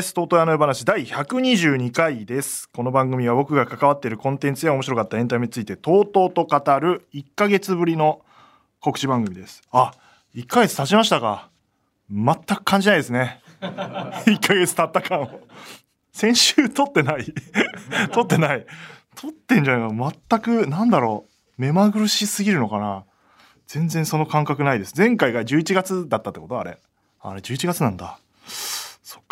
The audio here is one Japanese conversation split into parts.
です。とうとう屋の話第122回です。この番組は僕が関わっているコンテンツや面白かったエンタメについてとうとうと語る1ヶ月ぶりの告知番組です。あ、1ヶ月経ちましたか。全く感じないですね。1ヶ月経った感を。先週撮ってない 撮ってない。撮ってんじゃないの全く、なんだろう。目まぐるしすぎるのかな全然その感覚ないです。前回が11月だったってこと？あれ。あれ11月なんだ。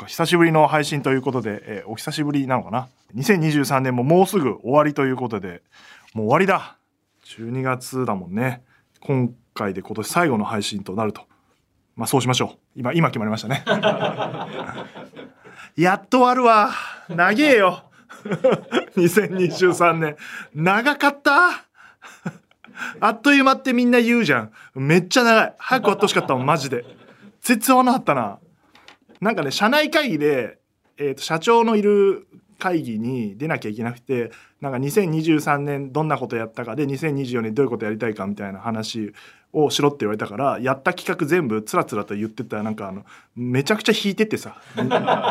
久しぶりの配信ということで、えーお久しぶりなのかな？2023年ももうすぐ終わりということでもう終わりだ。12月だもんね。今回で今年最後の配信となると。まあそうしましょう。今今決まりましたね。やっと終わるわ。長えよ。2023年長かった。あっという間ってみんな言うじゃん。めっちゃ長い。早く終わってほしかったもんマジで。全然終わんなかったな。なんかね社内会議で、えー、と社長のいる会議に出なきゃいけなくてなんか2023年どんなことやったかで2024年どういうことやりたいかみたいな話をしろって言われたからやった企画全部つらつらと言ってたらなんかあのめちゃくちゃ引いててさ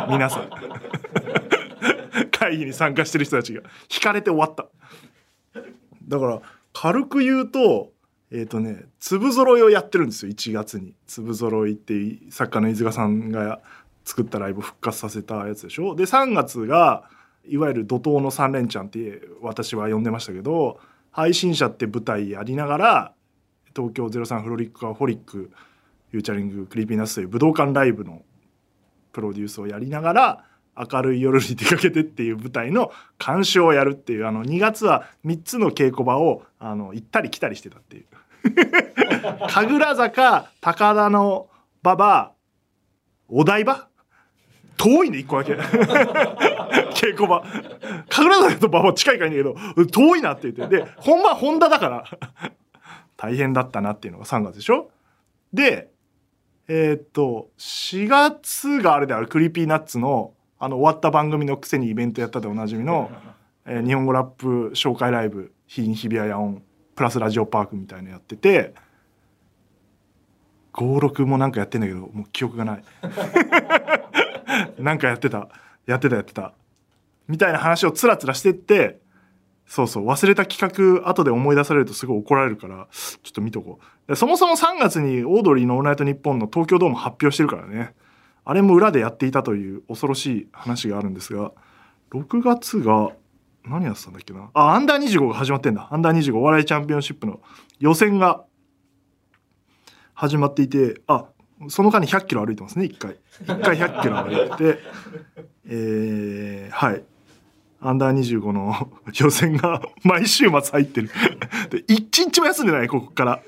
皆さん。会議に参加してる人たちが。引かれて終わった。だから軽く言うとえっ、とね粒揃いをやってるんですよ1月に。粒揃いっていう作家の飯塚さんが作ったライブを復活させたやつでしょ。で3月がいわゆる怒涛の3連チャンって私は呼んでましたけど配信者って舞台やりながら東京03 FROLIC A HOLIC feat. Creepy Nuts という武道館ライブのプロデュースをやりながら明るい夜に出かけてっていう舞台の監修をやるっていうあの2月は3つの稽古場をあの行ったり来たりしてたっていう。神楽坂高田の馬場お台場？遠いね一個だけ。稽古場。神楽坂と馬場近いからいいんだけど遠いなって言って。で本番本多だから。大変だったなっていうのが3月でしょ？でえーっと4月があれである Creepy Nuts のあの終わった番組のくせにイベントやったでおなじみの、えー日本語ラップ紹介ライブ「日比谷野音」プラスラジオパークみたいなのやってて56もなんかやってんだけどもう記憶がない。なんかやってた。やってたやってた。みたいな話をつらつらしてってそうそう。忘れた企画後で思い出されるとすごい怒られるからちょっと見とこう。そもそも3月にオードリーの「オールナイトニッポン」の東京ドーム発表してるからね。あれも裏でやっていたという恐ろしい話があるんですが6月が何やってたんだっけな。あアンダー25が始まってんだ。アンダー25お笑いチャンピオンシップの予選が始まっていてあその間に100キロ歩いてますね1回。1回100キロ歩いてて えー、はい。アンダー25の予選が毎週末入ってる。で一日も休んでないここから。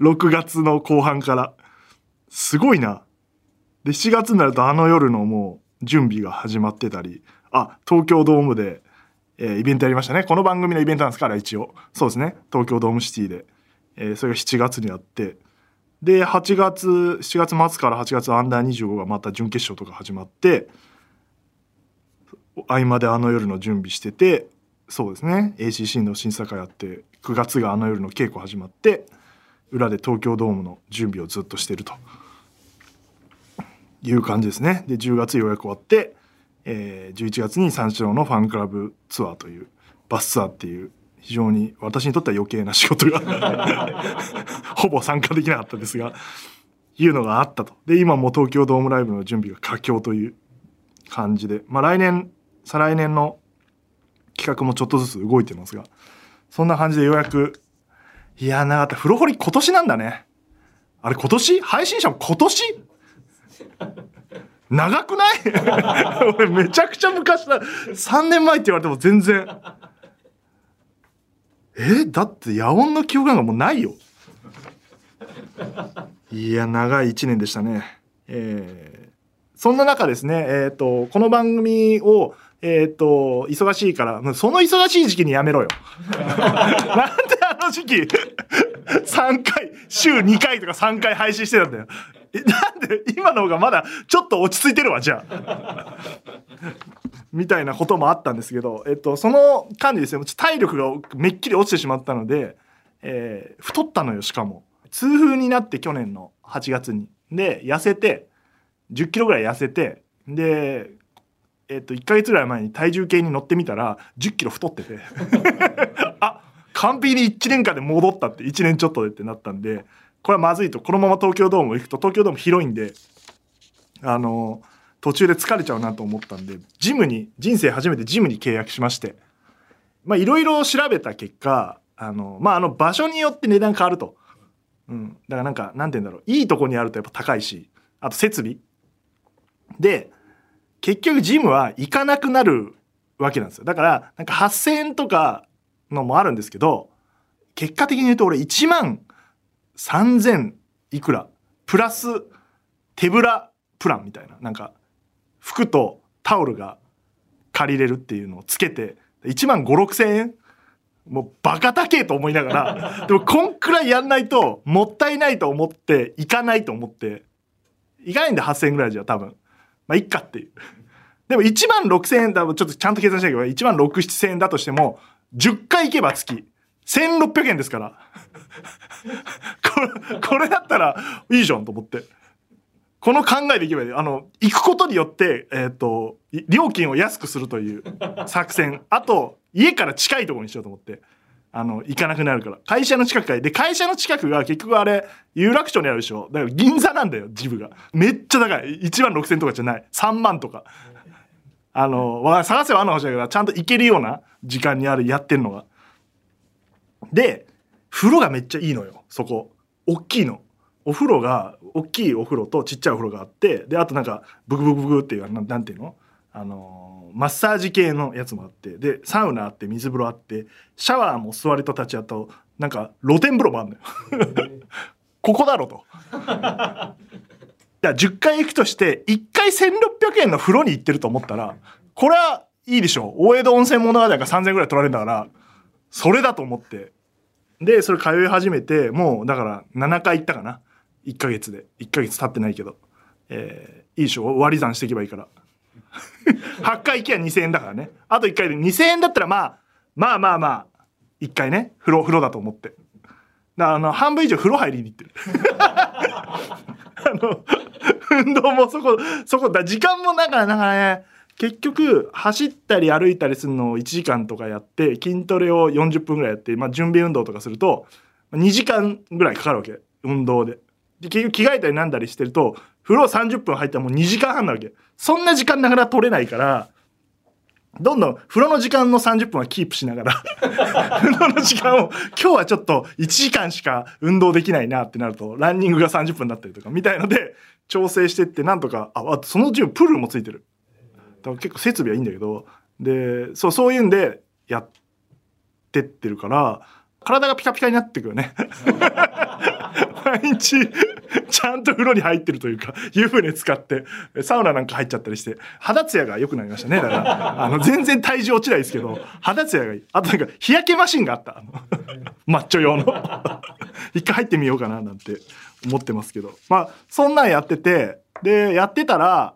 6月の後半から。すごいな。で7月になるとあの夜のもう準備が始まってたり。あ東京ドームで、えーイベントやりましたね。この番組のイベントなんですから一応。そうですね。東京ドームシティで、えーそれが7月にあって。で8月7月末から8月アンダー25がまた準決勝とか始まって合間であの夜の準備しててそうですね。ACC の審査会やって9月があの夜の稽古始まって裏で東京ドームの準備をずっとしてるという感じですね。で10月ようやく終わって、えー11月に三四郎のファンクラブツアーというバスツアーっていう非常に私にとっては余計な仕事が ほぼ参加できなかったですがいうのがあったと。で今も東京ドームライブの準備が佳境という感じでまあ来年再来年の企画もちょっとずつ動いてますがそんな感じでようやくいやなかった。風呂掘り今年なんだね。あれ今年？配信者も今年？長くない？俺めちゃくちゃ昔だ。3年前って言われても全然。えだって野音の記憶なんかもうないよ。いや長い1年でしたね。えーそんな中ですねえっ、とこの番組をえっ、と忙しいからその忙しい時期にやめろよ。なんでの時期3回、週2回とか3回配信してたんだよ。えなんで今の方がまだちょっと落ち着いてるわ、じゃあ。みたいなこともあったんですけど、えっと、その間にですね、体力がめっきり落ちてしまったので、えー太ったのよ、しかも。痛風になって去年の8月に。で、痩せて、10キロぐらい痩せて、で、えっと、1ヶ月ぐらい前に体重計に乗ってみたら、10キロ太ってて。完璧に1年間で戻ったって、1年ちょっとでってなったんで、これはまずいと、このまま東京ドーム行くと、東京ドーム広いんで、あの、途中で疲れちゃうなと思ったんで、ジムに、人生初めてジムに契約しまして、まあ、いろいろ調べた結果、あの、まあ、あの、場所によって値段変わると。うん。だからなんか、なんて言うんだろう。いいとこにあるとやっぱ高いし、あと設備。で、結局ジムは行かなくなるわけなんですよ。だから、なんか8000円とかのもあるんですけど、結果的に言うと俺1万3000いくら、プラス手ぶらプランみたいな、なんか服とタオルが借りれるっていうのをつけて、1万5、6千円？もうバカ高えと思いながら、でもこんくらいやんないともったいないと思って行かないと思って、行かないんで8000円ぐらいじゃ多分。まあいっかっていう。でも1万6千円だ、ちょっとちゃんと計算しなきゃいけない。1万6、7千円だとしても、10回行けば月、1600円ですから。これ、これだったらいいじゃんと思って。この考えでいけばいい。あの、行くことによって、えっ、と、料金を安くするという作戦。あと、家から近いところにしようと思って。あの、行かなくなるから。会社の近くかい。で、会社の近くが結局あれ、有楽町にあるでしょ。だから銀座なんだよ、ジムが。めっちゃ高い。1万6千とかじゃない。3万とか。あの、わ探せばあんの話だけど、ちゃんと行けるような時間にある、やってんのが。で、風呂がめっちゃいいのよ、そこ。大きいの。お風呂が、大きいお風呂とちっちゃいお風呂があって、で、あとなんか、ブクブクブクっていう、なんなんていうの？あのーマッサージ系のやつもあって、で、サウナあって、水風呂あって、シャワーも座りと立ちあと、なんか、露天風呂もあるのよ。ここだろと。だ10回行くとして、1回1600円の風呂に行ってると思ったら、これはいいでしょ。大江戸温泉物語が3000円ぐらい取られるんだから、それだと思って。で、それ通い始めて、もうだから7回行ったかな。1ヶ月で。1ヶ月経ってないけど。えーいいでしょ割り算していけばいいから。8回行けば2000円だからね。あと1回で2000円だったらまあ、まあまあまあ、1回ね、風呂、風呂だと思って。だからあの、半分以上風呂入りに行ってる。あの、運動もそこ、そこだ、時間もだから、だからね、結局、走ったり歩いたりするのを1時間とかやって、筋トレを40分ぐらいやって、まあ、準備運動とかすると、2時間ぐらいかかるわけ。運動で。で、結局着替えたりなんだりしてると、風呂30分入ったらもう2時間半なわけ。そんな時間ながら取れないから、どんどん風呂の時間の30分はキープしながら 風呂の時間を今日はちょっと1時間しか運動できないなってなるとランニングが30分だったりとかみたいので調整してってなんとかああとそのうちプールもついてる。だから結構設備はいいんだけどでそうそういうんでやってってるから体がピカピカになってくよね。毎日ちゃんと風呂に入ってるというか湯船使ってサウナなんか入っちゃったりして肌ツヤが良くなりましたね。だからあの全然体重落ちないですけど肌ツヤがいい。あとなんか日焼けマシンがあった。マッチョ用の。一回入ってみようかななんて思ってますけど。まあそんなんやっててでやってたら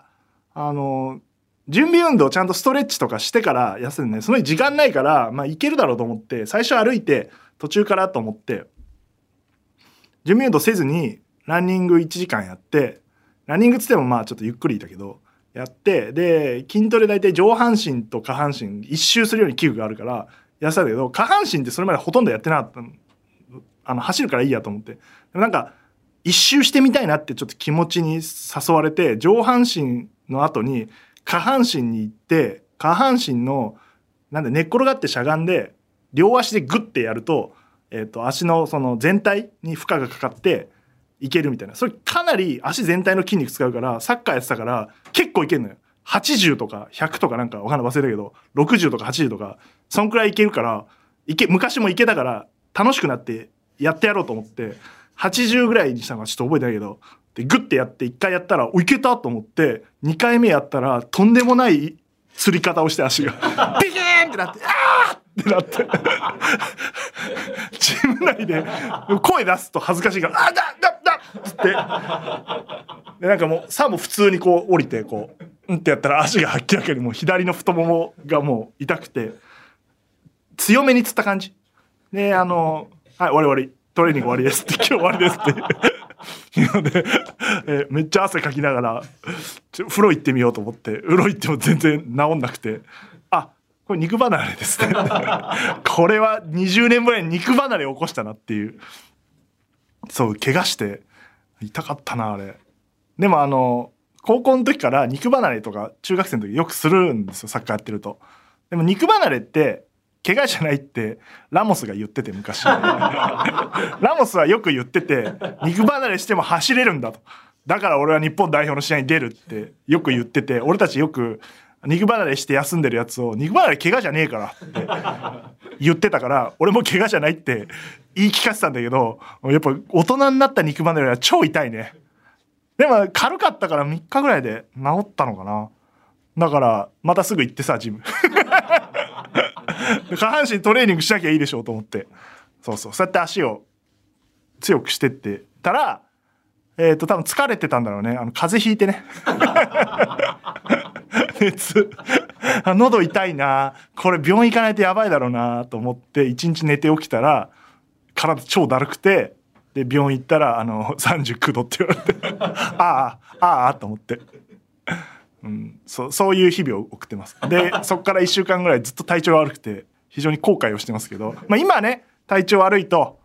あの準備運動ちゃんとストレッチとかしてから休んでねその時間ないからまあいけるだろうと思って最初歩いて途中からと思って準備運動せずにランニング1時間やってランニングつってもまあちょっとゆっくりいたけどやってで筋トレ大体上半身と下半身一周するように器具があるからやってたけど下半身ってそれまでほとんどやってなかったの。あの走るからいいやと思って。でもなんか一周してみたいなってちょっと気持ちに誘われて上半身の後に下半身に行って下半身のなんで寝っ転がってしゃがんで両足でグッてやると,、えー、と足のその全体に負荷がかかっていけるみたいな。それかなり足全体の筋肉使うからサッカーやってたから結構いけるのよ。80とか100とかなんかわかんない忘れたけど60とか80とかそんくらいいけるからいけ昔もいけたから楽しくなってやってやろうと思って80ぐらいにしたのかちょっと覚えてないけどでグッてやって1回やったらおいけたと思って2回目やったらとんでもない釣り方をして足が。ピキーンってなってあーってなって。チーム内で声出すと恥ずかしいから「あだだだ!」っつって。でなんかもうさも普通にこう降りてこううんってやったら足が明らかにもう左の太ももがもう痛くて強めにつった感じ。であの「はい終わり終わり。トレーニング終わりです」って「今日終わりです」って。で、えめっちゃ汗かきながらちょ風呂行ってみようと思って風呂行っても全然治んなくて。これ肉離れですね。これは20年前に肉離れを起こしたなっていう。そう怪我して痛かったなあれ。でもあの高校の時から肉離れとか中学生の時よくするんですよサッカーやってると。でも肉離れって怪我じゃないってラモスが言ってて昔。ラモスはよく言ってて肉離れしても走れるんだと。だから俺は日本代表の試合に出るってよく言ってて俺たちよく肉離れして休んでるやつを肉離れ怪我じゃねえからって言ってたから俺も怪我じゃないって言い聞かせたんだけどやっぱ大人になった肉離れは超痛いね。でも軽かったから3日ぐらいで治ったのかな。だからまたすぐ行ってさジム。下半身トレーニングしなきゃいいでしょうと思って。そうそう。そうやって足を強くしてってたらえっ、と多分疲れてたんだろうね。あの風邪ひいてね。熱。あ 喉痛いな。これ病院行かないとやばいだろうなと思って一日寝て起きたら体超だるくてで病院行ったらあの39度って言われて あああああと思って。うん、そうそういう日々を送ってます。でそこから1週間ぐらいずっと体調が悪くて非常に後悔をしてますけど、まあ、今ね体調悪いと、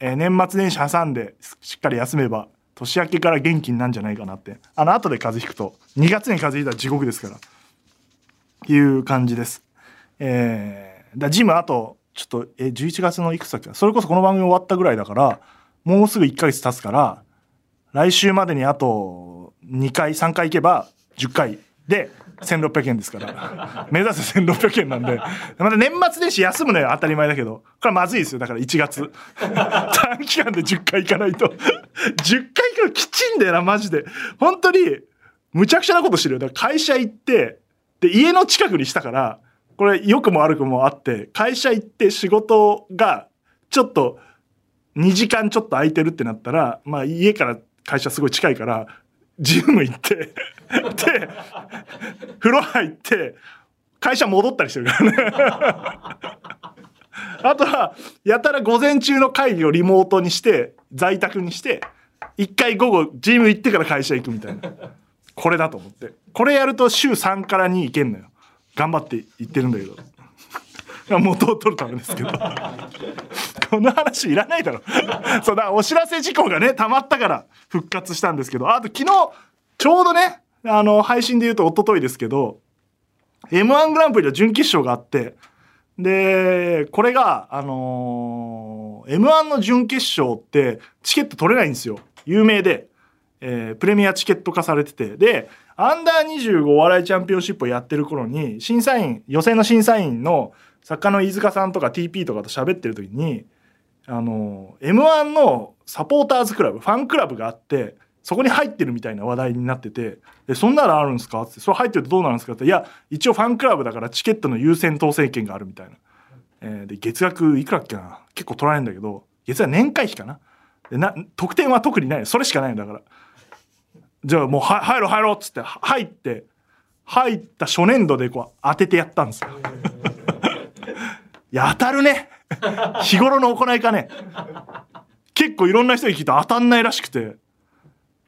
えー年末年始挟んでしっかり休めば年明けから元気になるんじゃないかなって。あの後で風邪ひくと。2月に風邪ひいたら地獄ですから。いう感じです。えー、だジムあとちょっとえ11月のいくつだっけそれこそこの番組終わったぐらいだからもうすぐ1ヶ月経つから来週までにあと2回3回行けば10回で1600円ですから。目指せ1600円なんで。また年末年始休むのよ当たり前だけど。これまずいですよだから1月。短期間で10回行かないと。10回行くのきちんだよなマジで。本当にむちゃくちゃなことしてるよ。だから会社行ってで家の近くにしたからこれ良くも悪くもあって会社行って仕事がちょっと2時間ちょっと空いてるってなったら、まあ家から会社すごい近いから、ジム行って、で、風呂入って、会社戻ったりしてるからね。あとは、やたら午前中の会議をリモートにして、在宅にして、一回午後、ジム行ってから会社行くみたいな。これだと思って。これやると週3から2行けんのよ。頑張って行ってるんだけど。元を取るためですけど。この話いらないだろ。そうだ、お知らせ事項がね、溜まったから復活したんですけど、あと昨日、ちょうどね、あの、配信で言うと一昨日ですけど、M1 グランプリの準決勝があって、で、これが、あのー M1 の準決勝ってチケット取れないんですよ。有名で。えープレミアチケット化されてて。で、アンダー25お笑いチャンピオンシップをやってる頃に、審査員、予選の審査員の作家の飯塚さんとか TP とかと喋ってる時に、あの、M1 のサポーターズクラブ、ファンクラブがあって、そこに入ってるみたいな話題になってて、で、そんなのあるんですか？って、それ入ってるとどうなるんですかって、いや、一応ファンクラブだからチケットの優先当選権があるみたいな。えーで、月額いくらっけな？結構取られるんだけど、月額年会費かな？でな、特典は特にない。それしかないんだから。じゃあもうは入ろう入ろうっつって入って、入った初年度でこう当ててやったんですよ。いや、当たるね。日頃の行いかね。結構いろんな人に聞いて当たんないらしくて、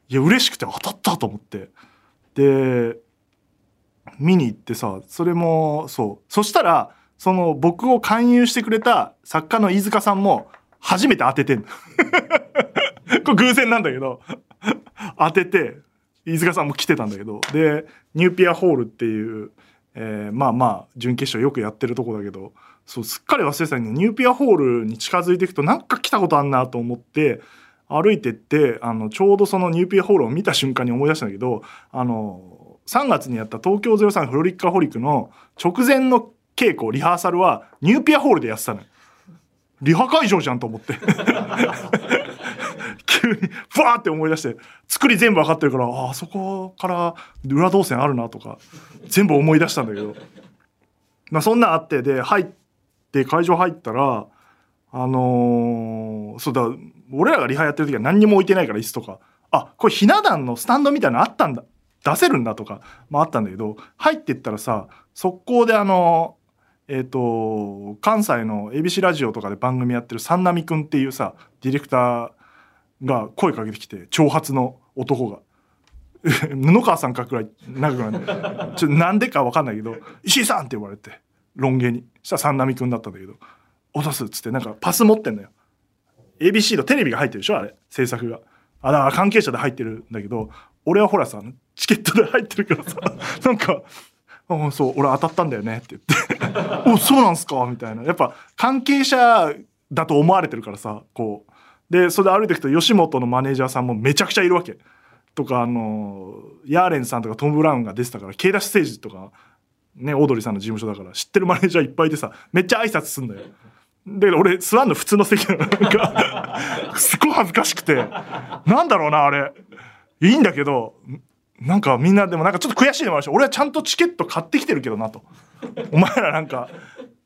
いや、嬉しくて当たったと思って。で、見に行ってさ、それも、そう。そしたら、その僕を勧誘してくれた作家の飯塚さんも初めて当ててんの。これ偶然なんだけど、当てて、飯塚さんも来てたんだけど、で、ニューピアホールっていう、えーまあまあ、準決勝よくやってるとこだけど、そう、すっかり忘れてたんだニューピアホールに近づいていくと、なんか来たことあんなと思って、歩いてって、あの、ちょうどそのニューピアホールを見た瞬間に思い出したんだけど、あの、3月にやった東京03フロリッカホリックの直前の稽古、リハーサルはニューピアホールでやってたの。リハ会場じゃんと思って。急に、ふわって思い出して、作り全部分かってるから、ああそこから裏動線あるなとか、全部思い出したんだけど。まあそんなあって、で、入っで会場入ったらあのーそうだ俺らがリハやってる時は何にも置いてないから椅子とかあこれひな壇のスタンドみたいなのあったんだ出せるんだとかもあったんだけど入ってったらさ速攻であのえっ、と関西の ABC ラジオとかで番組やってる三波くんっていうさディレクターが声かけてきて長髪の男が。布川さんかくらい長くなってちょなんでか分かんないけど「石井さん!」って言われてロン毛に。したら三波くんだったんだけど「落とす」っつってなんかパス持ってんのよ。ABC のテレビが入ってるでしょあれ。制作が。あだから関係者で入ってるんだけど俺はほらさチケットで入ってるからさ なんか「あそう俺当たったんだよね」って言って「おそうなんすか」みたいな。やっぱ関係者だと思われてるからさこう。でそれで歩いていくと吉本のマネージャーさんもめちゃくちゃいるわけ。とかあのヤーレンさんとかトム・ブラウンが出てたから K ダッシュステージとかねオードリーさんの事務所だから知ってるマネージャーいっぱいいてさめっちゃ挨拶すんだよ。で俺座んの普通の席なんかすごい恥ずかしくてなんだろうなあれ。いいんだけどなんかみんなでもなんかちょっと悔しいのもあるし俺はちゃんとチケット買ってきてるけどなと。お前らなんか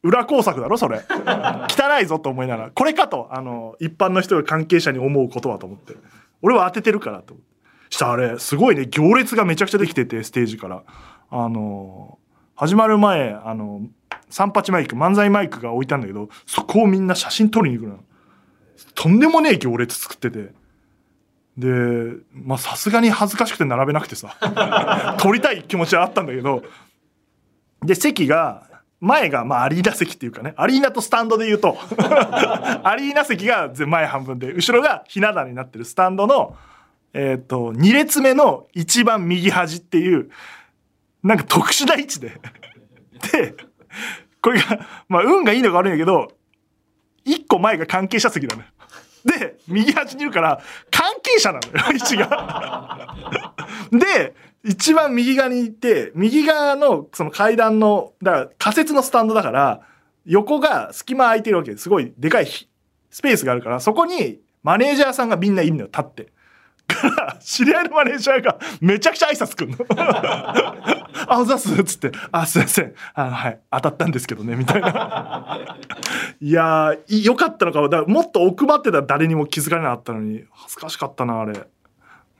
裏工作だろそれ。汚いぞと思いながらこれかとあの一般の人が関係者に思うことはと思って。俺は当ててるからと。したあれすごいね行列がめちゃくちゃできててステージから。あの始まる前あの三八マイク漫才マイクが置いたんだけどそこをみんな写真撮りに行くのとんでもねえ行列作ってて。でまあさすがに恥ずかしくて並べなくてさ。撮りたい気持ちはあったんだけど。で席が前がまあアリーナ席っていうかね。アリーナとスタンドで言うと。アリーナ席が前半分で。後ろがひな壇になってるスタンドのえっ、と2列目の一番右端っていうなんか特殊な位置で。でこれがまあ運がいいのか悪いんだけど1個前が関係者席なのよ。で右端にいるから関係者なのよ 位置が。で一番右側にいて右側のその階段のだから仮設のスタンドだから横が隙間空いてるわけ。ですごいでかいスペースがあるからそこにマネージャーさんがみんないるのよ立って。ら知り合いのマネージャーがめちゃくちゃ挨拶くんの。あ、おざすっつって、あ、すいません。あの、はい、当たったんですけどね、みたいな。いやー、よかったのかも。だもっと奥まってたら誰にも気づかれなかったのに、恥ずかしかったな、あれ。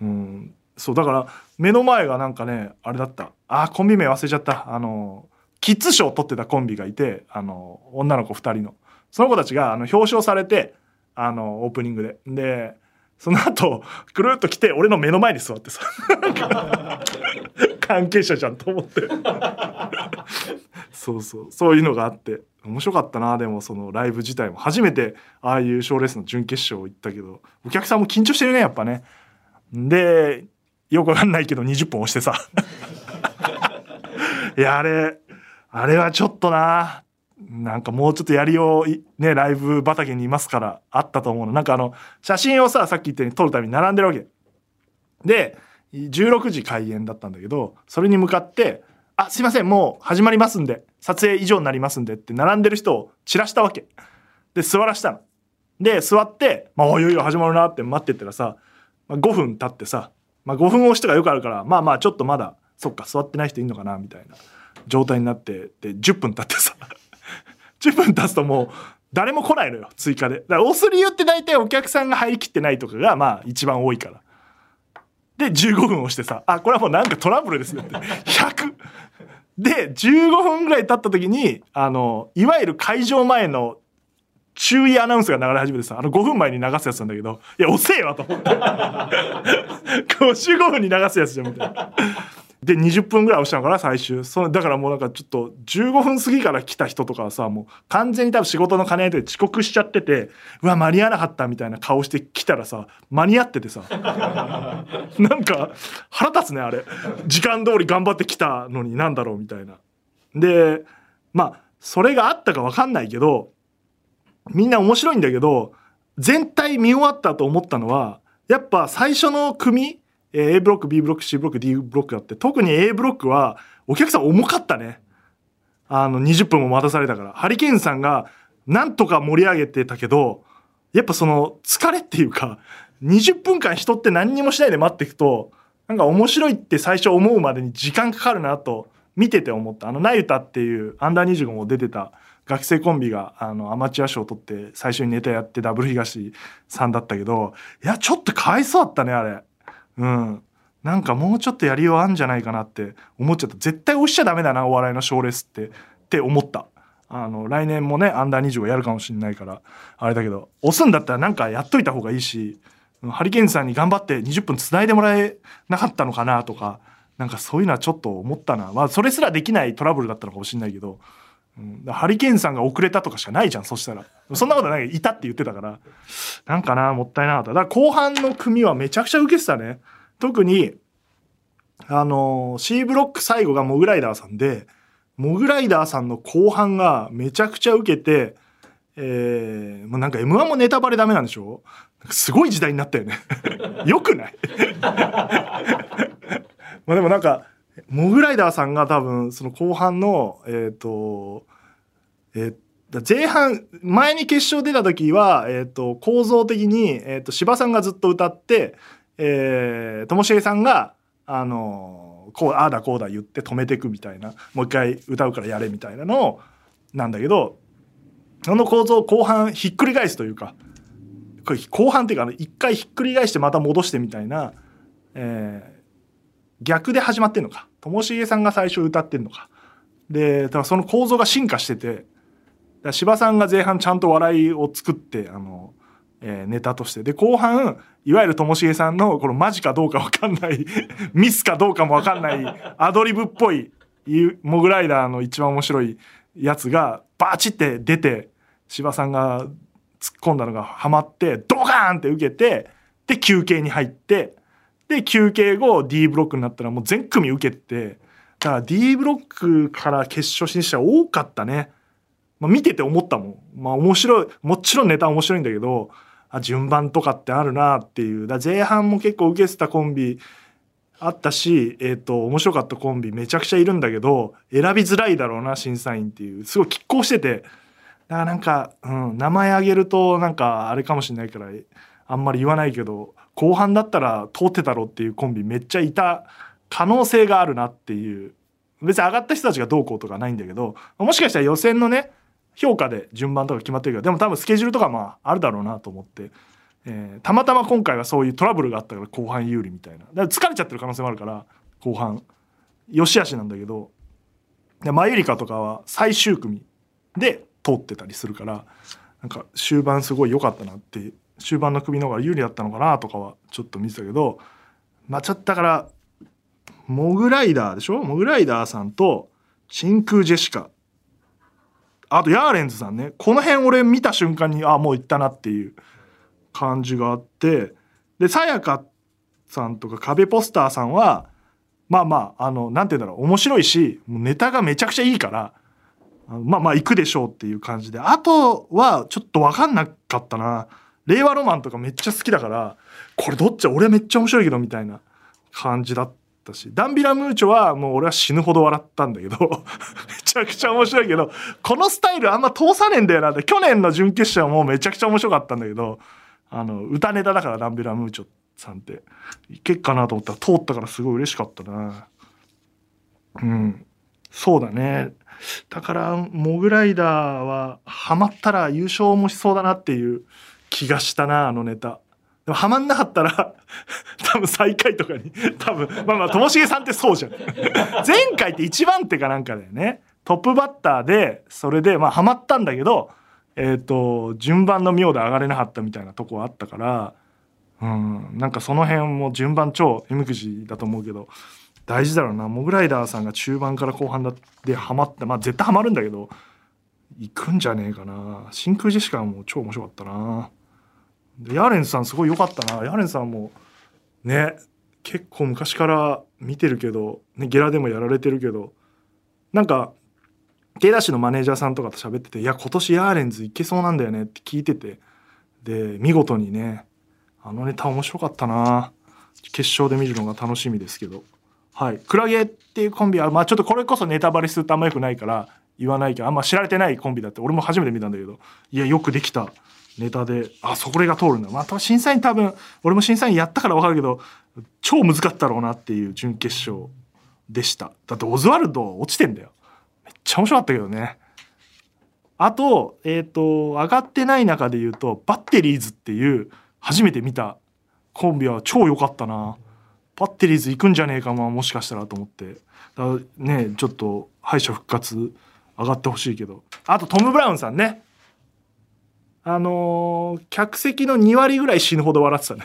うん。そう、だから、目の前がなんかね、あれだった。あ、コンビ名忘れちゃった。あの、キッズ賞を取ってたコンビがいて、あの、女の子二人の。その子たちが、あの、表彰されて、あの、オープニングで。で、その後、くるっと来て、俺の目の前に座ってさ。関係者じゃんと思って。そうそう。そういうのがあって。面白かったな、でもそのライブ自体も。初めて、ああいう賞レースの準決勝行ったけど、お客さんも緊張してるね、やっぱね。で、よくわかんないけど20本押してさ。いや、あれ、あれはちょっとな、なんかもうちょっとやりよう、ね、ライブ畑にいますから、あったと思うの。なんかあの、写真をさ、さっき言ったように撮るために並んでるわけ。で、16時開演だったんだけど、それに向かって、あ、すいません、もう始まりますんで、撮影以上になりますんでって並んでる人を散らしたわけ。で、座らしたの。で、座って、まあ、いよいよ始まるなって待ってったらさ、まあ、5分経ってさ、まあ、5分押しとかよくあるから、まあまあちょっとまだ、そっか、座ってない人いんのかな、みたいな状態になって、で、10分経ってさ、10分経つともう、誰も来ないのよ、追加で。だから押す理由って大体お客さんが入りきってないとかが、まあ一番多いから。で、15分押してさ、あ、これはもうなんかトラブルですねって。100! で、15分ぐらい経った時に、あの、いわゆる会場前の注意アナウンスが流れ始めてさ、あの5分前に流すやつなんだけど、いや、遅えわと思って。55分に流すやつじゃん、みたいな。で、20分ぐらい押したのかな、最終。そのだからもうなんかちょっと、15分過ぎから来た人とかはさ、もう完全に多分仕事の兼ね合いで遅刻しちゃってて、うわ、間に合わなかったみたいな顔して来たらさ、間に合っててさ、なんか腹立つね、あれ。時間通り頑張ってきたのになんだろうみたいな。で、まあ、それがあったかわかんないけど、みんな面白いんだけど、全体見終わったと思ったのは、やっぱ最初の組、A ブロック、B ブロック、C ブロック、D ブロックあって、特に A ブロックはお客さん重かったね。あの、20分も待たされたから。ハリケーンさんがなんとか盛り上げてたけど、やっぱその疲れっていうか、20分間人って何にもしないで待っていくと、なんか面白いって最初思うまでに時間かかるなと見てて思った。あの、ナユタっていうアンダー25も出てた学生コンビがあのアマチュア賞を取って最初にネタやってダブル東さんだったけどいやちょっとかわいそうだったねあれうん。なんかもうちょっとやりようあんじゃないかなって思っちゃった。絶対押しちゃダメだなお笑いの賞レースって。って思った。あの来年もねアンダー25やるかもしれないからあれだけど押すんだったらなんかやっといた方がいいしハリケーンさんに頑張って20分つないでもらえなかったのかなとかなんかそういうのはちょっと思ったな。まあそれすらできないトラブルだったのかもしれないけどうん、ハリケーンさんが遅れたとかしかないじゃんそしたら。そんなことない。いたって言ってたから。なんかなもったいなかった。だから後半の組はめちゃくちゃ受けてたね。特にあの C ブロック最後がモグライダーさんでモグライダーさんの後半がめちゃくちゃ受けてえー、もうなんか M1 もネタバレダメなんでしょ？すごい時代になったよね。よくない？まあでもなんかモグライダーさんが多分その後半のえっ、ー、とえー、前半前に決勝出た時は、えーと、構造的に、えーと、芝さんがずっと歌ってえー、ともしげさんがあのこうああだこうだ言って止めてくみたいなもう一回歌うからやれみたいなのなんだけどその構造を後半ひっくり返すというかこれ後半っていうか一回ひっくり返してまた戻してみたいな、えー、逆で始まってんのか。ともしげさんが最初歌ってんのか。でだからその構造が進化してて柴さんが前半ちゃんと笑いを作ってあの、えー、ネタとして。で後半いわゆるともしげさんのこのマジかどうか分かんない ミスかどうかも分かんないアドリブっぽいモグライダーの一番面白いやつがバチって出て柴さんが突っ込んだのがハマってドカーンって受けてで休憩に入ってで休憩後 D ブロックになったらもう全組受けてだから D ブロックから決勝進出者多かったね、まあ、見てて思ったもん。まあ面白いもちろんネタ面白いんだけどあ順番とかってあるなっていう。だ前半も結構受けてたコンビあったし、えっ、ー、と、面白かったコンビめちゃくちゃいるんだけど、選びづらいだろうな、審査員っていう、すごい拮抗してて、だからなんか、うん、名前挙げるとなんかあれかもしれないから、あんまり言わないけど、後半だったら通ってたろっていうコンビめっちゃいた可能性があるなっていう。別に上がった人たちがどうこうとかないんだけどもしかしたら予選のね評価で順番とか決まってるけどでも多分スケジュールとかまああるだろうなと思って、えー、たまたま今回はそういうトラブルがあったから後半有利みたいな。だから疲れちゃってる可能性もあるから後半。よしあしなんだけど。マユリカとかは最終組で通ってたりするからなんか終盤すごい良かったなって終盤の組の方が有利だったのかなとかはちょっと見てたけどまあちょっとだからモグライダーでしょ？モグライダーさんと真空ジェシカ。あとヤーレンズさんね。この辺俺見た瞬間にあもう行ったなっていう感じがあって。でさやかさんとか壁ポスターさんはまあまああのなんて言うんだろう。面白いしネタがめちゃくちゃいいからまあまあ行くでしょうっていう感じで。あとはちょっと分かんなかったな。令和ロマンとかめっちゃ好きだからこれどっち？俺めっちゃ面白いけどみたいな感じだったし。ダンビラムーチョはもう俺は死ぬほど笑ったんだけど めちゃくちゃ面白いけどこのスタイルあんま通さねえんだよなって。去年の準決勝もめちゃくちゃ面白かったんだけどあの歌ネタだからダンビラムーチョさんって。いけっかなと思ったら通ったからすごい嬉しかったな。うん。そうだね。だからモグライダーはハマったら優勝もしそうだなっていう気がしたなあのネタ。でもハマんなかったら 多分最下位とかに多分まあまあともしげさんってそうじゃん。前回って一番手かなんかだよね。トップバッターでそれでまあハマったんだけどえっ、ー、と順番の妙で上がれなかったみたいなとこあったからうんなんかその辺も順番超 M くじだと思うけど大事だろうな。モグライダーさんが中盤から後半でハマってまあ絶対ハマるんだけど行くんじゃねえかな。真空ジェシカも超面白かったな。ヤーレンさんすごい良かったな。ヤーレンさんもね結構昔から見てるけど、ね、ゲラでもやられてるけどなんかゲラ氏のマネージャーさんとかと喋ってて「いや今年ヤーレンズいけそうなんだよね」って聞いててで見事にねあのネタ面白かったな。決勝で見るのが楽しみですけど。はい。クラゲっていうコンビはまあちょっとこれこそネタバレするとあんまよくないから言わないけどあんま知られてないコンビだって俺も初めて見たんだけどいやよくできた。ネタであそこが通るんだ。まあ審査員多分俺も審査員やったから分かるけど超難かったろうなっていう準決勝でした。だってオズワルド落ちてんだよ。めっちゃ面白かったけどね。あと,、えー、と上がってない中で言うとバッテリーズっていう初めて見た。コンビは超良かったな。バッテリーズ行くんじゃねえかなもしかしたらと思って。だねちょっと敗者復活上がってほしいけど。あとトム・ブラウンさんね。あのー客席の2割ぐらい死ぬほど笑ってたね。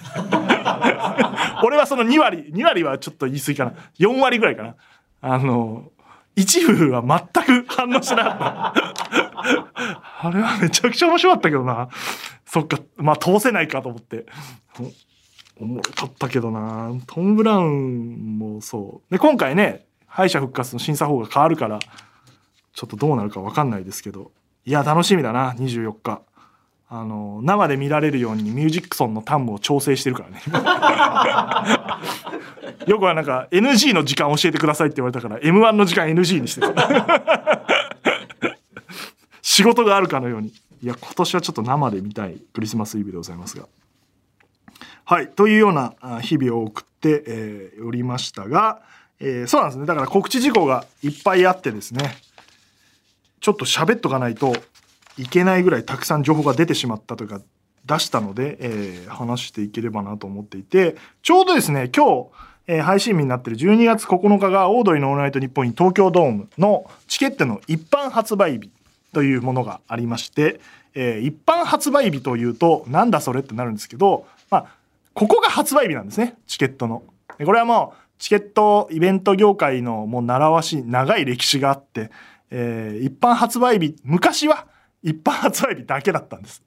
俺はその2割2割はちょっと言い過ぎかな。4割ぐらいかな。あのー一部は全く反応しなかった。あれはめちゃくちゃ面白かったけどな。そっか。まあ通せないかと思って。おもろかったけどな。トム・ブラウンもそう。で今回ね敗者復活の審査法が変わるからちょっとどうなるか分かんないですけど。いや楽しみだな。24日。あの生で見られるようにミュージックソンのタンムを調整してるからね。よくはなんか NG の時間教えてくださいって言われたから M1 の時間 NG にしてる 仕事があるかのように。いや今年はちょっと生で見たいクリスマスイブでございますが。はいというようなあ日々を送って、えーおりましたが、えーそうなんですね。だから告知事項がいっぱいあってですね。ちょっと喋っとかないといけないぐらいたくさん情報が出てしまったというか出したので、えー話していければなと思っていてちょうどですね今日、えー配信日になってる12月9日がオードリーのオールナイトニッポン東京ドームのチケットの一般発売日というものがありまして、えー一般発売日というとなんだそれってなるんですけどまあここが発売日なんですねチケットの。これはもうチケットイベント業界のもう習わし長い歴史があって、えー一般発売日昔は一般発売日だけだったんです。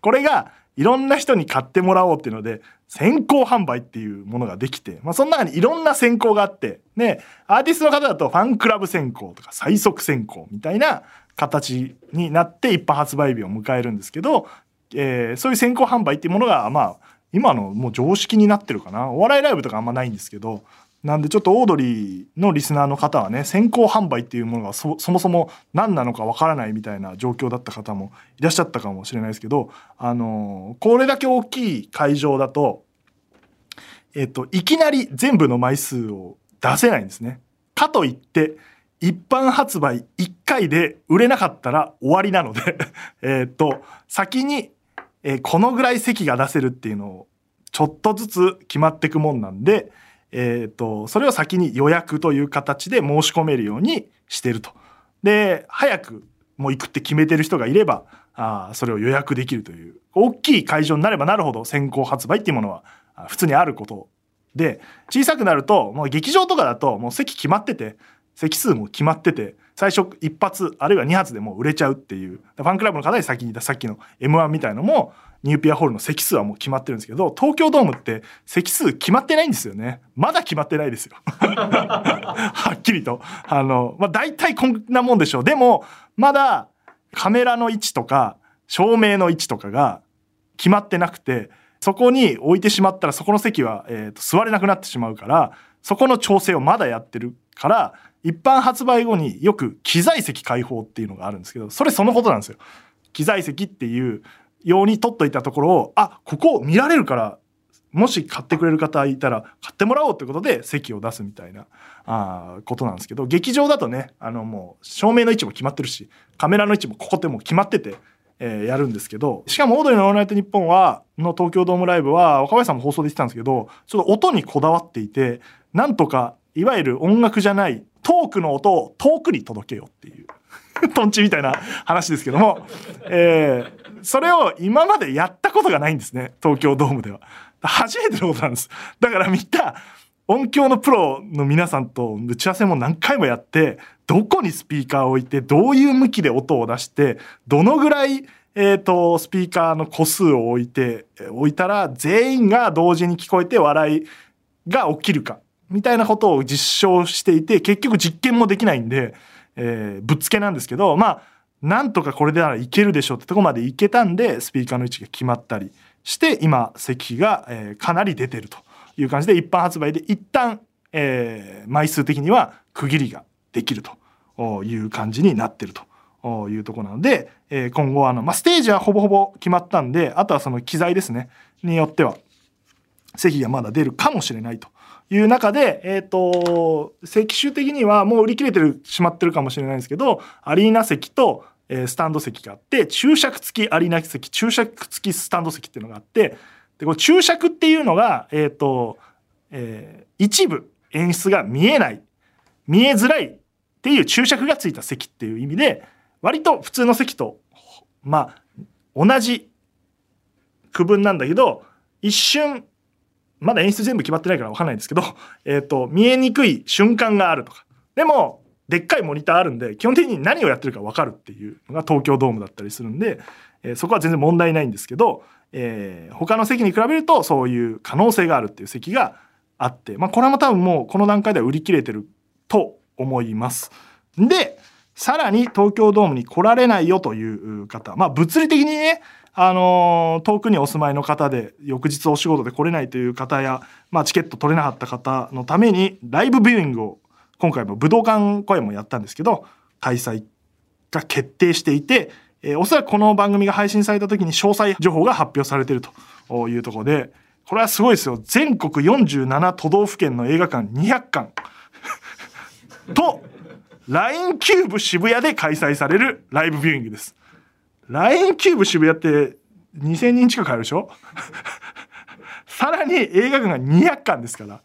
これがいろんな人に買ってもらおうっていうので先行販売っていうものができて、まあ、その中にいろんな先行があってねアーティストの方だとファンクラブ先行とか最速先行みたいな形になって一般発売日を迎えるんですけど、えーそういう先行販売っていうものがまあ今のもう常識になってるかなお笑いライブとかあんまないんですけどなんでちょっとオードリーのリスナーの方はね先行販売っていうものがそもそも何なのかわからないみたいな状況だった方もいらっしゃったかもしれないですけど、あのこれだけ大きい会場だと、えっと、いきなり全部の枚数を出せないんですね。かといって一般発売1回で売れなかったら終わりなので えっと先に、えこのぐらい席が出せるっていうのをちょっとずつ決まっていくもんなんで、えー、とそれを先に予約という形で申し込めるようにしてると。で早くもう行くって決めてる人がいればあそれを予約できるという大きい会場になればなるほど先行発売っていうものは普通にあることで小さくなるともう劇場とかだともう席決まってて席数も決まってて最初一発あるいは二発でもう売れちゃうっていうファンクラブの方に先に言ったさっきの m 1みたいのもニューピアホールの席数はもう決まってるんですけど東京ドームって席数決まってないんですよね。まだ決まってないですよ。はっきりと。あの、まあ、大体こんなもんでしょう。でもまだカメラの位置とか照明の位置とかが決まってなくてそこに置いてしまったらそこの席は、えーと座れなくなってしまうからそこの調整をまだやってるから一般発売後によく機材席開放っていうのがあるんですけどそれそのことなんですよ。機材席っていうように取っといたところをあここ見られるからもし買ってくれる方いたら買ってもらおうということで席を出すみたいなあことなんですけど劇場だとねあのもう照明の位置も決まってるしカメラの位置もここってもう決まってて、えーやるんですけどしかも「オードリーのオールナイトニッポンは」の東京ドームライブは若林さんも放送で言ってたんですけどちょっと音にこだわっていてなんとかいわゆる音楽じゃないトークの音を遠くに届けようっていう トンチみたいな話ですけども、えーそれを今までやったことがないんですね東京ドームでは。初めてのことなんです。だからみんな音響のプロの皆さんと打ち合わせも何回もやってどこにスピーカーを置いてどういう向きで音を出してどのぐらい、えー、とスピーカーの個数を置いて置いたら全員が同時に聞こえて笑いが起きるかみたいなことを実証していて結局実験もできないんで、えーぶっつけなんですけどまあなんとかこれでならいけるでしょうってとこまでいけたんでスピーカーの位置が決まったりして今席が、えかなり出てるという感じで一般発売で一旦、えー枚数的には区切りができるという感じになってるというところなので、え今後あの、まあ、ステージはほぼほぼ決まったんであとはその機材ですねによっては席がまだ出るかもしれないという中で、えっ、と、席種的にはもう売り切れてるしまってるかもしれないんですけど、アリーナ席と、えースタンド席があって注釈付きアリーナ席注釈付きスタンド席っていうのがあってでこの注釈っていうのがえっ、と、えー一部演出が見えない見えづらいっていう注釈がついた席っていう意味で割と普通の席とまあ同じ区分なんだけど一瞬まだ演出全部決まってないから分かんないんですけど、えっと見えにくい瞬間があるとか。でもでっかいモニターあるんで基本的に何をやってるか分かるっていうのが東京ドームだったりするんで、えーそこは全然問題ないんですけど、えー他の席に比べるとそういう可能性があるっていう席があって、まあ、これも多分もうこの段階では売り切れてると思います。でさらに東京ドームに来られないよという方まあ物理的にねあのー遠くにお住まいの方で翌日お仕事で来れないという方や、まあ、チケット取れなかった方のためにライブビューイングを今回も武道館公演もやったんですけど開催が決定していて、えーおそらくこの番組が配信された時に詳細情報が発表されているというところでこれはすごいですよ。全国47都道府県の映画館200館 と LINE キューブ渋谷で開催されるライブビューイングです。LINE キューブ渋谷って2000人近く入るでしょ？さらに映画館が200館ですから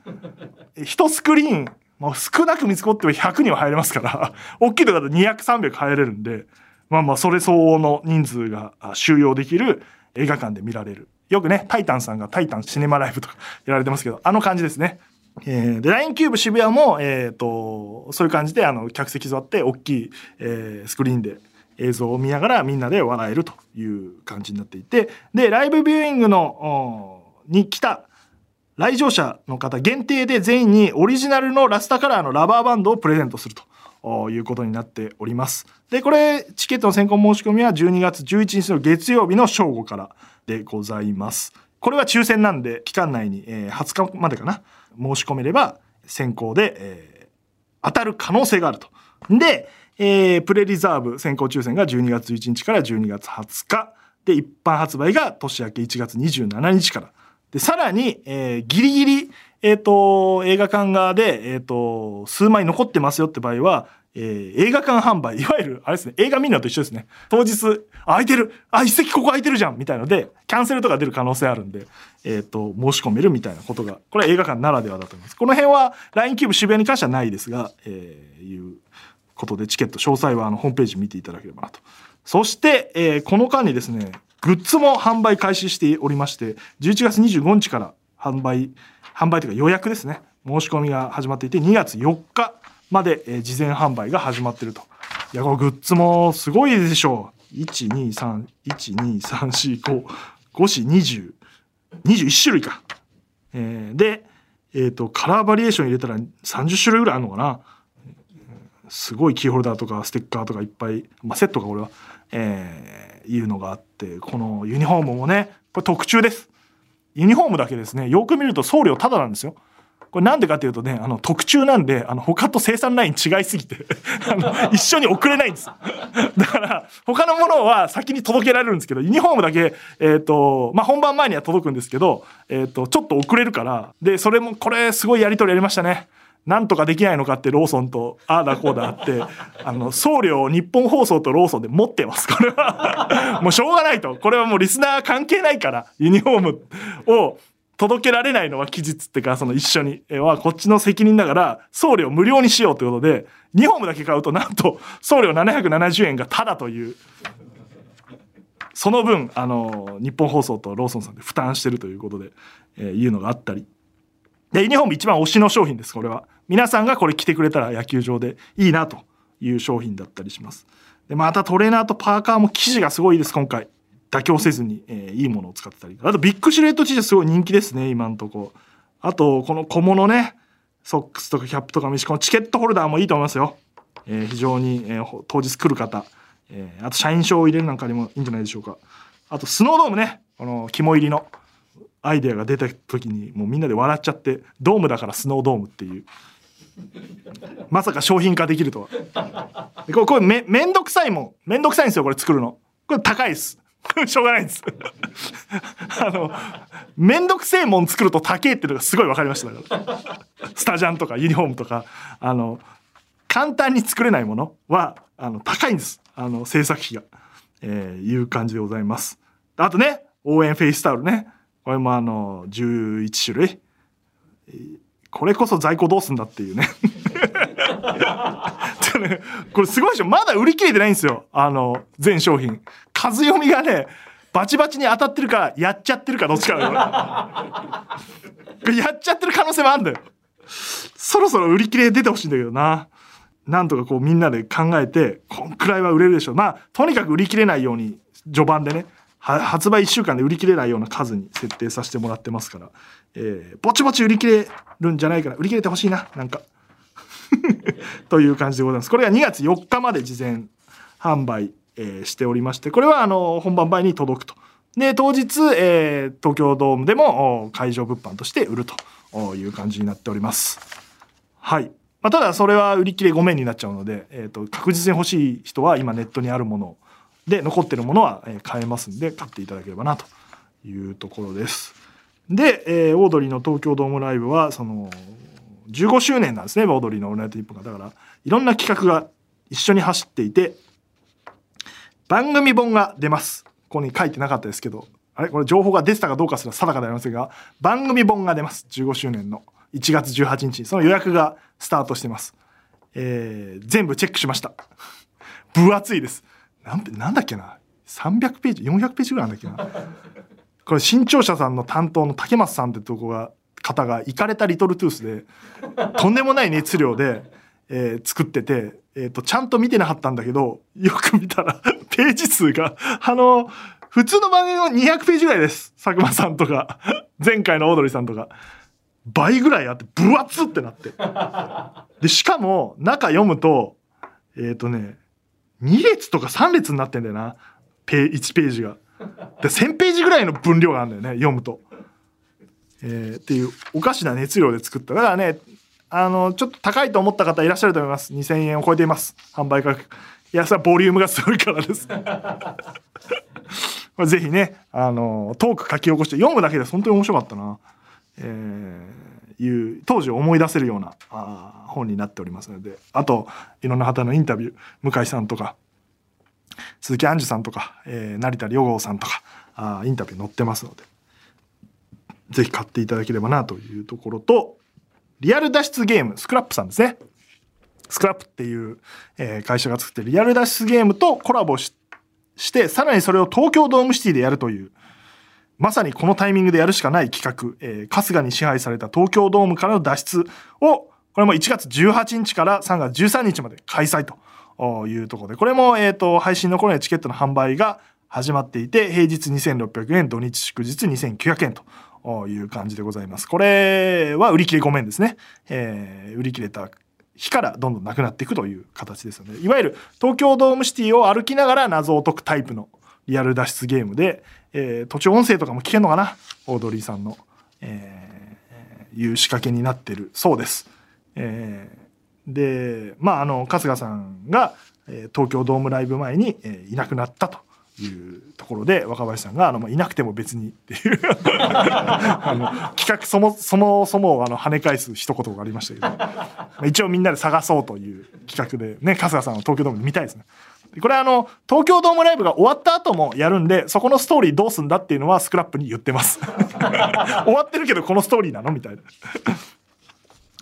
一スクリーンもう少なく見積もっても100人は入れますから 大きいところだと200300入れるんでまあまあそれ相応の人数が収容できる映画館で見られるよくねタイタンさんがタイタンシネマライブとか やられてますけどあの感じですね。えーで LINE キューブ渋谷も、えー、とそういう感じであの客席座って大きい、えースクリーンで映像を見ながらみんなで笑えるという感じになっていてでライブビューイングのに来た来場者の方限定で全員にオリジナルのラスタカラーのラバーバンドをプレゼントするということになっております。でこれチケットの先行申し込みは12月11日の月曜日の正午からでございます。これは抽選なんで期間内に、えー20日までかな申し込めれば先行で、えー当たる可能性があると。で、えープレリザーブ先行抽選が12月11日から12月20日で一般発売が年明け1月27日からでさらに、えーギリギリ、えー、と映画館側で、えー、と数枚残ってますよって場合は、えー映画館販売いわゆるあれですね映画見るのと一緒ですね。当日あ空いてる。あ一席ここ空いてるじゃん。みたいのでキャンセルとか出る可能性あるんで、えー、と申し込めるみたいなことがこれは映画館ならではだと思います。この辺は LINE キューブ渋谷に関してはないですが、えーいうことでチケット詳細はあのホームページ見ていただければなと。そして、えーこの間にですねグッズも販売開始しておりまして11月25日から販売販売というか予約ですね。申し込みが始まっていて2月4日まで、えー事前販売が始まってると。いやこのグッズもすごいでしょう。12312345520 21種類か、えーで、えー、とカラーバリエーション入れたら30種類ぐらいあるのかな。すごいキーホルダーとかステッカーとかいっぱい、まあ、セットがこれは、えーいうのがあってこのユニフォームもねこれ特注です。ユニフォームだけですねよく見ると送料タダなんですよ。これなんでかっていうとねあの特注なんであの他と生産ライン違いすぎて あの一緒に送れないんです。だから他のものは先に届けられるんですけどユニフォームだけ、えーとまあ、本番前には届くんですけど、えー、とちょっと遅れるからでそれもこれすごいやり取りやりましたね。なんとかできないのかってローソンとああだこうだってあの送料を日本放送とローソンで持ってます。これは もうしょうがないと。これはもうリスナー関係ないからユニフォームを届けられないのは期日っていうかその一緒に。えはこっちの責任だから送料無料にしようということでユニフォームだけ買うとなんと送料770円がタダというその分あの日本放送とローソンさんで負担してるということで、えーいうのがあったり。でユニフォーム一番推しの商品ですこれは。皆さんがこれ着てくれたら野球場でいいなという商品だったりします。でまたトレーナーとパーカーも生地がすごいです今回。妥協せずに、えーいいものを使ってたり。あとビッグシルエット T シャツすごい人気ですね今んとこ。あとこの小物ね。ソックスとかキャップとかもいいしこのチケットホルダーもいいと思いますよ、えー非常に、えー当日来る方、えーあと社員証を入れるなんかにもいいんじゃないでしょうか。あとスノードームね。この肝入りの。アイデアが出た時にもうみんなで笑っちゃってドームだからスノードームっていう。まさか商品化できるとは。これこれめめんどくさいもん。めんどくさいんですよこれ作るの。これ高いです。しょうがないです。あのめんどくせえもん作ると高えっていうのがすごい分かりました。だからスタジャンとかユニフォームとか。あの簡単に作れないものはあの高いんです。あの制作費が、えーいう感じでございます。あとね応援フェイスタオルね。これもあの11種類。えこれこそ在庫どうすんだっていう ね。これすごいでしょ。まだ売り切れてないんですよ。あの全商品。数読みがねバチバチに当たってるかやっちゃってるかどっちか。だよこれやっちゃってる可能性もあるんだよ。そろそろ売り切れ出てほしいんだけどな。なんとかこうみんなで考えてこんくらいは売れるでしょう。まあとにかく売り切れないように序盤でね発売1週間で売り切れないような数に設定させてもらってますから、えーぼちぼち売り切れるんじゃないかな売り切れてほしいな。なんか。という感じでございます。これが2月4日まで事前販売、えーしておりましてこれはあの本番前に届くと。で当日、えー東京ドームでも会場物販として売るという感じになっております。はい、まあ、ただそれは売り切れ5面になっちゃうので、えー、と確実に欲しい人は今ネットにあるものをで残ってるものは買えますんで買っていただければなというところです。で、えーオードリーの東京ドームライブはその15周年なんですねオードリーの「オールナイトニッポン」が。だからいろんな企画が一緒に走っていて番組本が出ます。ここに書いてなかったですけどあれ？これ情報が出てたかどうかすら定かではありませんが番組本が出ます。15周年の。1月18日。その予約がスタートしてます、えー全部チェックしました。分厚いです。なんなんだっけな？300ページ400ページぐらいなんだっけな？これ新潮社さんの担当の竹松さんってとこが方が行かれたリトルトゥースでとんでもない熱量で、えー作ってて、えー、とちゃんと見てなかったんだけどよく見たらページ数があの普通の番組の200ページぐらいです。佐久間さんとか前回のオードリーさんとか。倍ぐらいあって分厚ってなって。でしかも中読むとえっ、とね2列とか3列になってんだよな。ペ1ページが。で1000ページぐらいの分量があるんだよね読むと。えーっていうおかしな熱量で作った。だからねあのちょっと高いと思った方いらっしゃると思います。2000円を超えています。販売価格。いやそれはボリュームがすごいからです。ぜひねあのトーク書き起こして読むだけで本当に面白かったな、えーいう当時を思い出せるようなあ本になっておりますのであといろんな方のインタビュー向井さんとか鈴木杏樹さんとか、えー成田凌吾さんとかあインタビュー載ってますのでぜひ買っていただければなというところとリアル脱出ゲームスクラップさんですね。スクラップっていう、えー会社が作ってリアル脱出ゲームとコラボししてさらにそれを東京ドームシティでやるというまさにこのタイミングでやるしかない企画、えー春日に支配された東京ドームからの脱出をこれも1月18日から3月13日まで開催と。いうところで。これも、えー、と配信の頃にはチケットの販売が始まっていて平日2600円土日祝日2900円と。いう感じでございます。これは売り切れ5面ですね、えー売り切れた日からどんどんなくなっていくという形ですのでいわゆる東京ドームシティを歩きながら謎を解くタイプのリアル脱出ゲームで、えー途中音声とかも聞けるのかな？オードリーさんの、えーいう仕掛けになってるそうです。えーでまああの春日さんが、えー東京ドームライブ前に、えーいなくなったというところで若林さんがあの、まあ、いなくても別にっていう あの企画そもそもそもあの跳ね返す一言がありましたけどまあ一応みんなで探そうという企画でね春日さんを東京ドームで見たいですね。でこれはあの東京ドームライブが終わった後もやるんでそこのストーリーどうすんだっていうのはスクラップに言ってます。終わってるけどこのストーリーなのみたいな。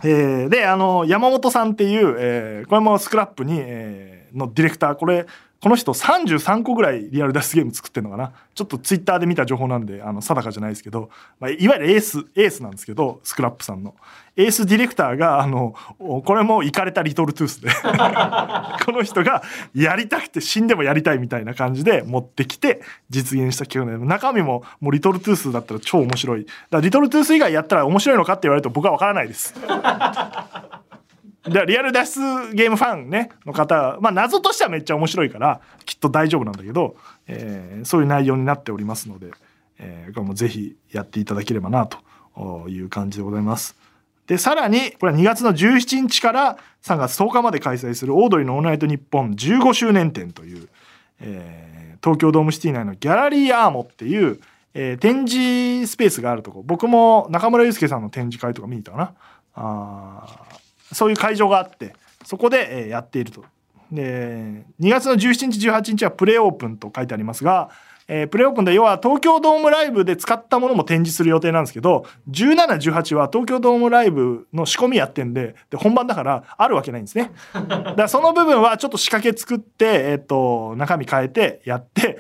えーであの山本さんっていう、えーこれもスクラップに、えーのディレクター。これこの人33個ぐらいリアル脱出ゲーム作ってるのかな？ちょっとツイッターで見た情報なんであの定かじゃないですけど、まあ、いわゆるエースエースなんですけどスクラップさんの。エースディレクターがあのこれもイかれたリトルトゥースで。この人がやりたくて死んでもやりたいみたいな感じで持ってきて実現した企画で中身ももうリトルトゥースだったら超面白い。だからリトルトゥース以外やったら面白いのかって言われると僕は分からないです。でリアル脱出ゲームファンねの方まあ謎としてはめっちゃ面白いからきっと大丈夫なんだけど、えーそういう内容になっておりますので、えーこれもぜひやっていただければなという感じでございます。でさらにこれは2月の17日から3月10日まで開催するオードリーのオーナイトニッポン15周年展という、えー東京ドームシティ内のギャラリーアーモっていう、えー展示スペースがあるとこ僕も中村祐介さんの展示会とか見に行ったかなあそういう会場があってそこで、えーやっていると。で2月の17日18日はプレオープンと書いてありますが、えー、プレオープンで要は東京ドームライブで使ったものも展示する予定なんですけど1718は東京ドームライブの仕込みやってんでで本番だからあるわけないんですねだからその部分はちょっと仕掛け作って、えー、と中身変えてやって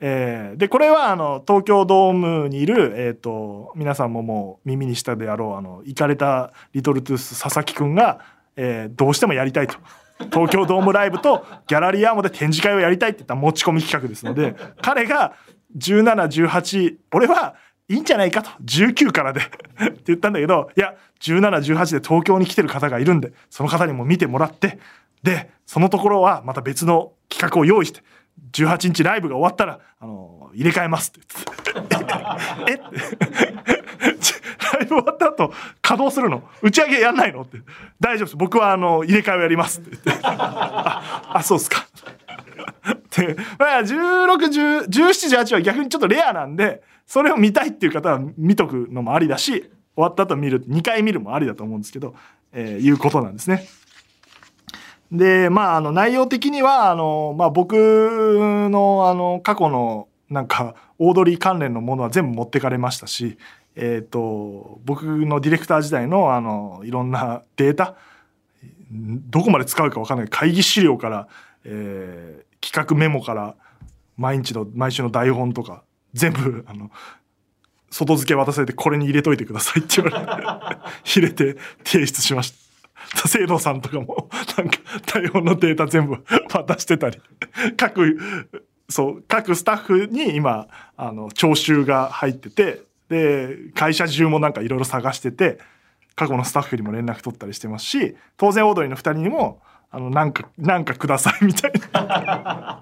えー、でこれはあの東京ドームにいる、えーと、皆さんももう耳にしたであろうあの行かれたリトルトゥース佐々木くんが、えー、どうしてもやりたいと。東京ドームライブとギャラリーアーモで展示会をやりたいって言った持ち込み企画ですので彼が1718俺はいいんじゃないかと。19からで。って言ったんだけどいや1718で東京に来てる方がいるんでその方にも見てもらって。でそのところはまた別の企画を用意して18日ライブが終わったらあの入れ替えますって言って。えっライブ終わった後稼働するの？打ち上げやんないの？って。大丈夫です。僕はあの入れ替えをやりますって言って。ああそうっすか。で、まあ、161718は逆にちょっとレアなんでそれを見たいっていう方は見とくのもありだし終わった後見る2回見るもありだと思うんですけど、えー、いうことなんですね。でまああの内容的にはあの、まあ、僕のあの過去のなんかオードリー関連のものは全部持ってかれましたし、えーと、僕のディレクター時代のあのいろんなデータどこまで使うか分かんない会議資料から、えー、企画メモから毎日の毎週の台本とか全部あの外付け渡されてこれに入れといてくださいって言われて 入れて提出しました。清野さんとかも なんか台本のデータ全部渡してたり。各そう各スタッフに今あの徴収が入っててで会社中もなんかいろいろ探してて過去のスタッフにも連絡取ったりしてますし当然オードリーの2人にもあのなんかなんかくださいみたいな。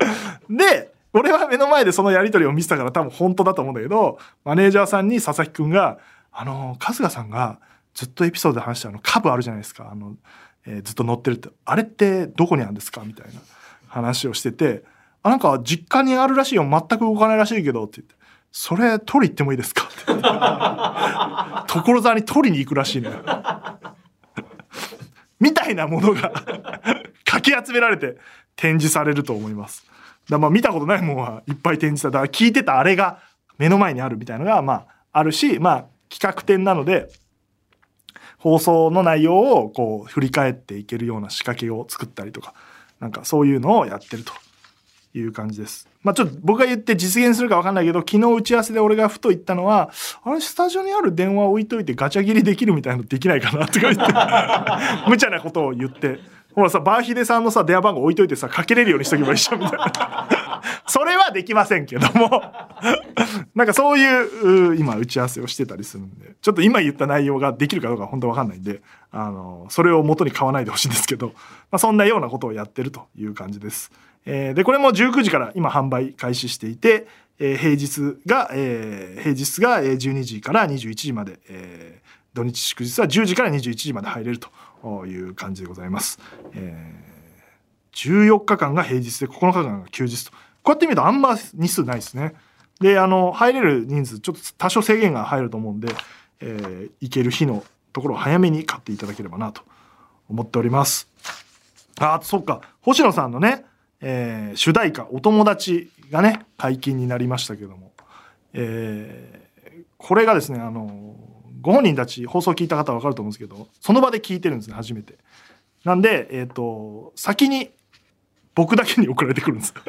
で俺は目の前でそのやり取りを見てたから多分本当だと思うんだけどマネージャーさんに佐々木くんが「あの春日さんがずっとエピソードで話したあの株あるじゃないですか。あの、えー、ずっと乗ってるって。あれってどこにあるんですか？みたいな話をしてて。あなんか実家にあるらしいよ。全く動かないらしいけどって言って。それ取り行ってもいいですか？って。所沢に取りに行くらしいのよ。みたいなものが かき集められて展示されると思います。だまあ見たことないものはいっぱい展示されただから聞いてたあれが目の前にあるみたいのがまああるしまあ企画展なので放送の内容をこう振り返っていけるような仕掛けを作ったりとかなんかそういうのをやってるという感じです。まあちょっと僕が言って実現するか分かんないけど昨日打ち合わせで俺がふと言ったのはあれスタジオにある電話置いといてガチャ切りできるみたいなのできないかなとか言って 無茶なことを言ってほらさバーヒデさんのさ電話番号置いといてさかけれるようにしとけばいいじゃんみたいな。それはできませんけども。なんかそういう今打ち合わせをしてたりするんでちょっと今言った内容ができるかどうか本当わかんないんであのそれを元に買わないでほしいんですけど、まあ、そんなようなことをやってるという感じです。えー、でこれも19時から今販売開始していて、えー、平日が、えー、平日が12時から21時まで、えー、土日祝日は10時から21時まで入れると。という感じでございます。えー、14日間が平日で9日間が休日とこうやって見るとあんま日数ないですね。であの入れる人数ちょっと多少制限が入ると思うんで、えー、行ける日のところを早めに買っていただければなと思っております。あそっか星野さんのね、えー、主題歌「お友達」がね解禁になりましたけども、えー、これがですねあのご本人たち放送聞いた方は分かると思うんですけどその場で聞いてるんですね初めて。なんで、えーと、先に僕だけに送られてくるんです。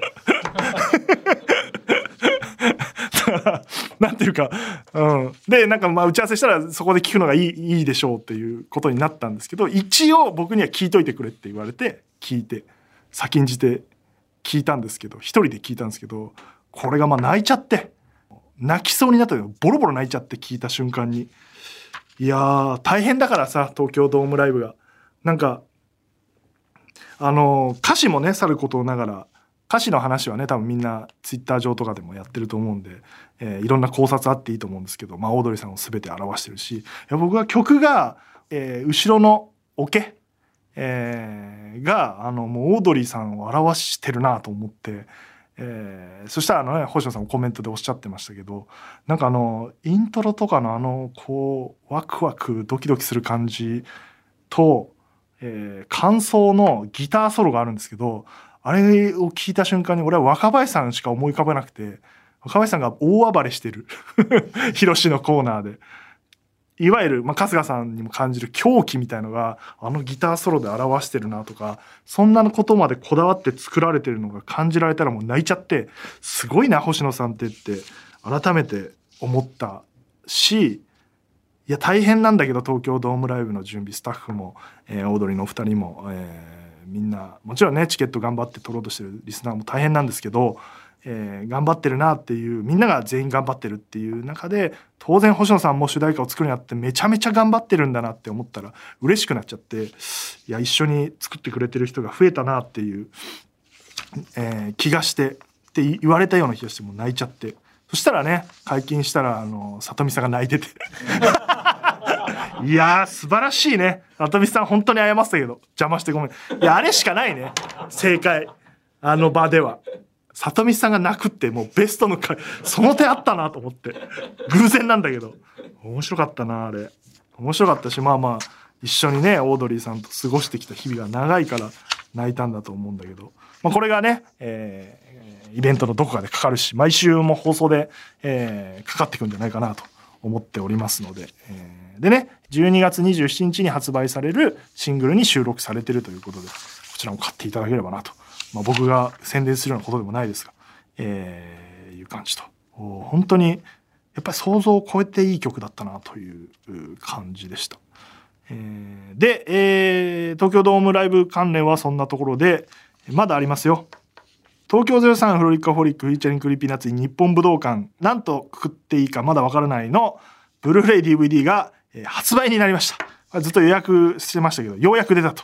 だからなんていうか、うん、でなんかまあ打ち合わせしたらそこで聞くのがいいいいでしょうっていうことになったんですけど一応僕には聞いといてくれって言われて聞いて先んじて聞いたんですけど一人で聞いたんですけどこれがまあ泣いちゃって泣きそうになったボロボロ泣いちゃって聞いた瞬間に。いや大変だからさ東京ドームライブが。なんかあの歌詞もねさることながら歌詞の話はね多分みんなツイッター上とかでもやってると思うんで、えー、いろんな考察あっていいと思うんですけど、まあ、オードリーさんを全て表してるし。いや僕は曲が、えー、後ろのオケ、えー、があのもうオードリーさんを表してるなと思って。えー、そしたらあのね星野さんもコメントでおっしゃってましたけどなんかあのイントロとかのあのこうワクワクドキドキする感じとえー感想のギターソロがあるんですけどあれを聞いた瞬間に俺は若林さんしか思い浮かばなくて若林さんが大暴れしてるヒロシのコーナーで。いわゆる、まあ、春日さんにも感じる狂気みたいのがあのギターソロで表してるなとかそんなことまでこだわって作られてるのが感じられたらもう泣いちゃってすごいな星野さんってって改めて思ったしいや大変なんだけど東京ドームライブの準備スタッフも、えーオードリーのお二人も、えーみんなもちろんねチケット頑張って取ろうとしてるリスナーも大変なんですけど、えー頑張ってるなっていうみんなが全員頑張ってるっていう中で当然星野さんも主題歌を作るにあってめちゃめちゃ頑張ってるんだなって思ったら嬉しくなっちゃっていや一緒に作ってくれてる人が増えたなっていう、えー気がしてって言われたような気がしてもう泣いちゃって。そしたらね解禁したらあの里見さんが泣いてて。いやー素晴らしいね。里見さん本当に謝ってたけど邪魔してごめん。いやあれしかないね。正解。あの場では。里見さんが泣くってもうベストの回その手あったなと思って。偶然なんだけど。面白かったなあれ。面白かったしまあまあ一緒にねオードリーさんと過ごしてきた日々が長いから泣いたんだと思うんだけど、まあ、これがね、えーイベントのどこかでかかるし毎週も放送で、えーかかってくんじゃないかなと思っておりますので、えーでね12月27日に発売されるシングルに収録されてるということでこちらも買っていただければなと、まあ、僕が宣伝するようなことでもないですが、えーいう感じと本当にやっぱり想像を超えていい曲だったなという感じでした。えーで、えー東京ドームライブ関連はそんなところでまだありますよ。東京03 FROLIC A HOLIC featuring Creepy Nuts 日本武道館なんとくくっていいかまだわからないのブルーレイ DVD が、発売になりましたずっと予約してましたけどようやく出たと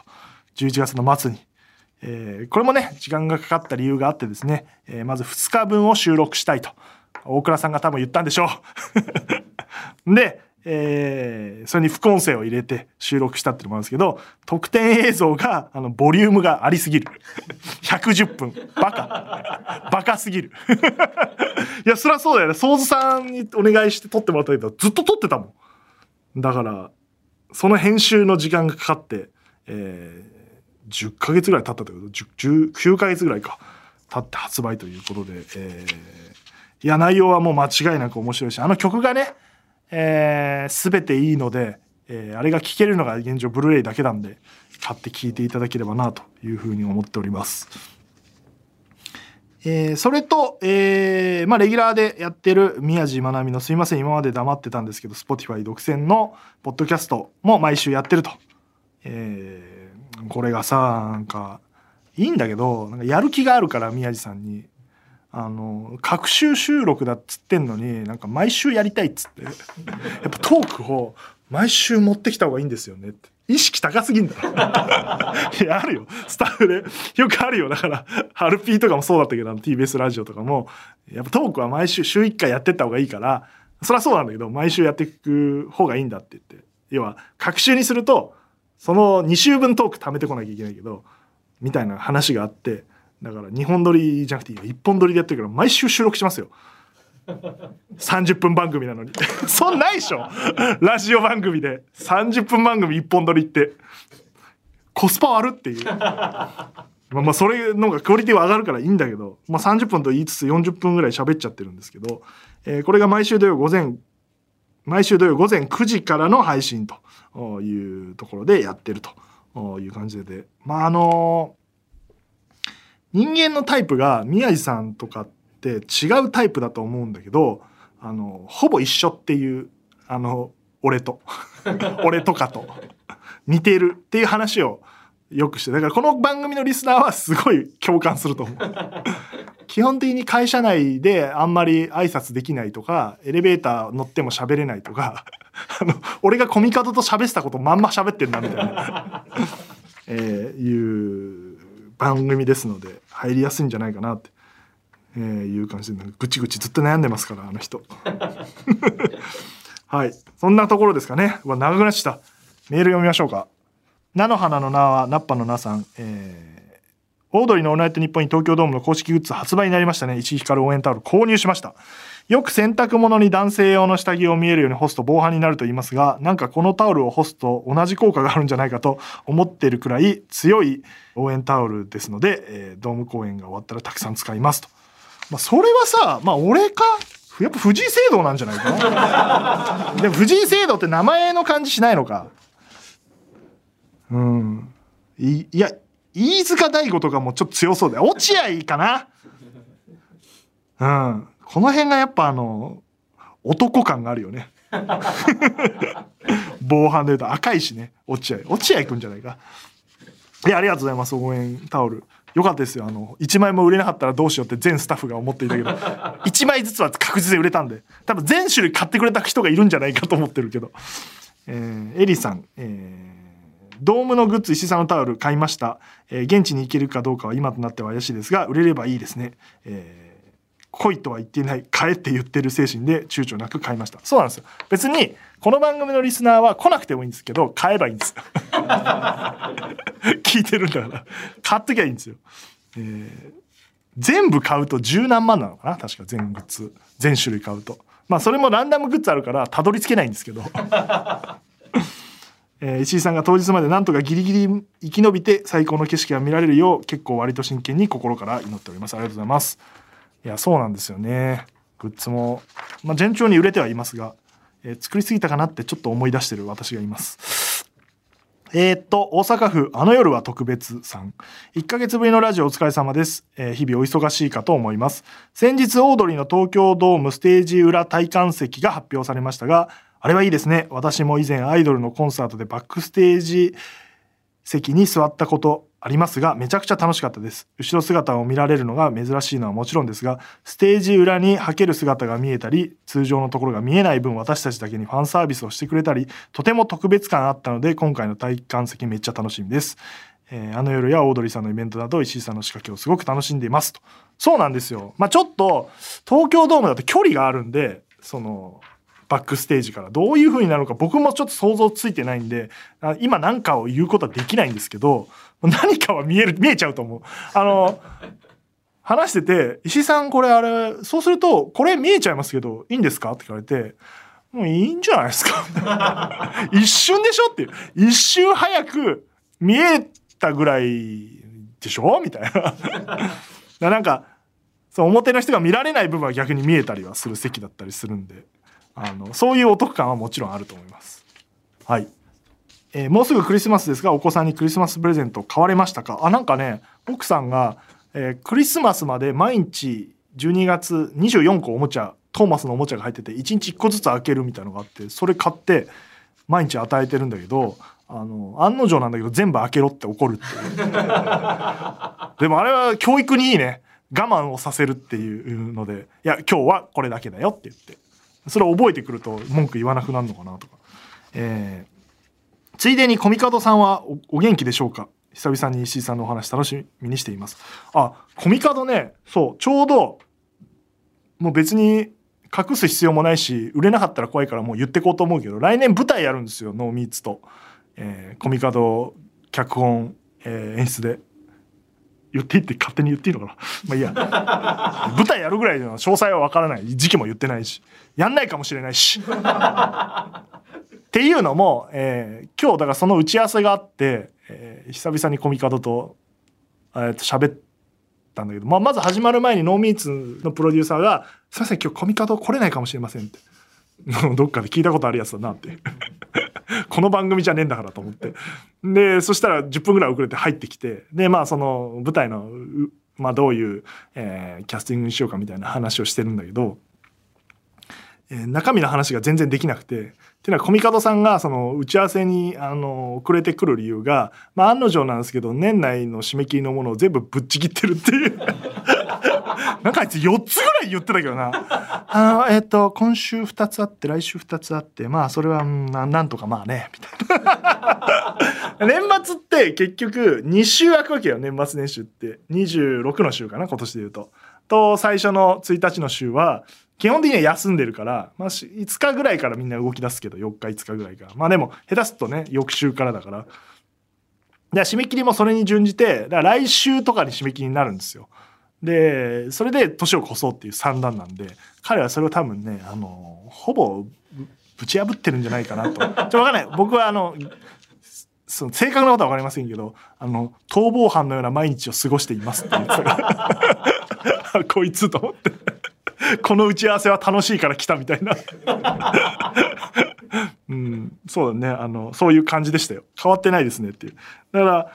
11月の末に、えーこれもね時間がかかった理由があってですね、えーまず2日分を収録したいと大倉さんが多分言ったんでしょう。で、えーそれに副音声を入れて収録したっていうのもあるんですけど特典映像があのボリュームがありすぎる。110分。バカ。バカすぎる。いやそりゃそうだよね。ソーズさんにお願いして撮ってもらったけどずっと撮ってたもん。だからその編集の時間がかかって、え10ヶ月ぐらい経ったってこと？10 9ヶ月ぐらいか経って発売ということで、えーいや内容はもう間違いなく面白いしあの曲がね、えー、全ていいので、えーあれが聴けるのが現状ブルーレイだけなんで買って聴いていただければなというふうに思っております。えーそれと、えーまあ、レギュラーでやってる宮地まなみの「すいません今まで黙ってたんですけど Spotify 独占のポッドキャストも毎週やってると。えーこれがさなんかいいんだけどなんかやる気があるから宮地さんに。あの各週収録だっつってんのになんか毎週やりたいっつって。やっぱトークを毎週持ってきた方がいいんですよねって。意識高すぎんだろ。い やあるよ。スタッフで。よくあるよ。だからハルピーとかもそうだったけど TBS ラジオとかも。やっぱトークは毎週週1回やってった方がいいからそりゃそうなんだけど毎週やっていく方がいいんだって言って。要は各週にするとその2週分トーク貯めてこなきゃいけないけどみたいな話があってだから2本撮りじゃなくて1本撮りでやってるから毎週収録しますよ。30分番組なのに。そんないでしょ。ラジオ番組で。30分番組1本撮りって。コスパ悪っていう。まあまあそれのがクオリティは上がるからいいんだけど、まあ、30分と言いつつ40分ぐらい喋っちゃってるんですけど、えーこれが毎週土曜午前毎週土曜午前9時からの配信というところでやってるという感じで。まああの人間のタイプが宮治さんとかって違うタイプだと思うんだけどあのほぼ一緒っていうあの俺と。俺とかと。似てるっていう話をよくしてだからこの番組のリスナーはすごい共感すると思う。基本的に会社内であんまり挨拶できないとかエレベーター乗っても喋れないとか あの俺がコミカドと喋ってたことまんま喋ってるなみたいな、えーいう番組ですので入りやすいんじゃないかなって、えーいう感じでぐちぐちずっと悩んでますからあの人。はいそんなところですかねうわ長くなっちゃったメール読みましょうか。菜の花の名はナッパの名さん、えーオードリーのオーナイトニッポンに東京ドームの公式グッズ発売になりましたね。石井ひかる応援タオル購入しました。よく洗濯物に男性用の下着を見えるように干すと防犯になると言いますが、なんかこのタオルを干すと同じ効果があるんじゃないかと思っているくらい強い応援タオルですので、えードーム公演が終わったらたくさん使いますと。まあ、それはさ、まあ、俺か、やっぱ藤井聖堂なんじゃないかな。でも藤井聖堂って名前の感じしないのか。うん。いいや、飯塚大吾とかもちょっと強そうだよ。落合かな？うん。この辺がやっぱあの、男感があるよね。防犯で言うと赤いしね、落合。落合くんじゃないか。いや、ありがとうございます、応援タオル。よかったですよ。あの、1枚も売れなかったらどうしようって全スタッフが思っていたけど、1枚ずつは確実に売れたんで、多分全種類買ってくれた人がいるんじゃないかと思ってるけど。えーエリさん、えードームのグッズ石井さんのタオル買いました、えー現地に行けるかどうかは今となっては怪しいですが売れればいいですね、えー来いとは言っていない買えって言ってる精神で躊躇なく買いました。そうなんですよ。別にこの番組のリスナーは来なくてもいいんですけど買えばいいんです 聞いてるんだから。買っときゃいいんですよ、えー全部買うと十何万なのかな？確か全グッズ。全種類買うと。まあそれもランダムグッズあるからたどり着けないんですけど。えー石井さんが当日までなんとかギリギリ生き延びて最高の景色が見られるよう結構割と真剣に心から祈っておりますありがとうございますいやそうなんですよねグッズも、まあ、順調に売れてはいますが、えー作りすぎたかなってちょっと思い出してる私がいますえーっと、大阪府、あの夜は特別さん。1ヶ月ぶりのラジオお疲れ様です。えー日々お忙しいかと思います。先日、オードリーの東京ドームステージ裏体感席が発表されましたが、あれはいいですね。私も以前アイドルのコンサートでバックステージ席に座ったことありますがめちゃくちゃ楽しかったです。後ろ姿を見られるのが珍しいのはもちろんですがステージ裏にはける姿が見えたり通常のところが見えない分私たちだけにファンサービスをしてくれたりとても特別感あったので今回の体感席めっちゃ楽しみです、えーあの夜やオードリーさんのイベントなど石井さんの仕掛けをすごく楽しんでいますと。そうなんですよ。まあちょっと東京ドームだと距離があるんでそのバックステージから。どういう風になるのか僕もちょっと想像ついてないんであ今何かを言うことはできないんですけど何かは見える見えちゃうと思う。あの話してて「石井さんこれあれそうするとこれ見えちゃいますけどいいんですか?」って言われて「もういいんじゃないですか」一瞬でしょ？っていう。一瞬早く見えたぐらいでしょ？みたいな。だからなんかそう表の人が見られない部分は逆に見えたりはする席だったりするんで。あのそういうお得感はもちろんあると思います。はい、えーもうすぐクリスマスですがお子さんにクリスマスプレゼント買われましたか？あなんかね奥さんが、えークリスマスまで毎日12月24個おもちゃトーマスのおもちゃが入ってて1日1個ずつ開けるみたいのがあってそれ買って毎日与えてるんだけどあの案の定なんだけど全部開けろって怒るっていう。でもあれは教育にいいね。我慢をさせるっていうのでいや今日はこれだけだよって言って。それを覚えてくると文句言わなくなるのかなとか、えーついでにコミカドさんはお元気でしょうか？久々に石井さんのお話楽しみにしています。あコミカドねそうちょうどもう別に隠す必要もないし売れなかったら怖いからもう言ってこうと思うけど来年舞台やるんですよノーミーツと、えーコミカド脚本、えー演出で。言っていいって勝手に言っていいのかな？まあいいや。舞台やるぐらいの詳細は分からない。時期も言ってないし。やんないかもしれないし。っていうのも、えー今日だからその打ち合わせがあって、えー久々にコミカドと,、えーと喋ったんだけど、まあ、まず始まる前にノーミーツのプロデューサーが「すいません今日コミカド来れないかもしれません」って。どっかで聞いたことあるやつだなって。この番組じゃねえんだからと思って。でそしたら10分ぐらい遅れて入ってきて。でまあその舞台の、まあ、どういう、えーキャスティングにしようかみたいな話をしてるんだけど、えー中身の話が全然できなくてっていうのはコミカドさんがその打ち合わせにあの遅れてくる理由が、まあ、案の定なんですけど年内の締め切りのものを全部ぶっちぎってるっていう。なんかあいつ4つぐらい言ってたけどな。あのえっ、と今週2つあって来週2つあってまあそれはななんとかまあねみたいな。年末って結局2週空くわけよ年末年始って。26の週かな今年で言うと。と最初の1日の週は基本的には休んでるから、まあ、5日ぐらいからみんな動き出すけど4日5日ぐらいから。まあでも下手すとね翌週からだから。で締め切りもそれに準じてだから来週とかに締め切りになるんですよ。でそれで年を越そうっていう算段なんで彼はそれを多分ねあのほぼぶち破ってるんじゃないかなと。ちょっと分かんない。僕はあのその正確なことは分かりませんけどあの逃亡犯のような毎日を過ごしていますって言ってたからこいつと思って。この打ち合わせは楽しいから来たみたいな。うんそうだね。あのそういう感じでしたよ。変わってないですねっていう。だから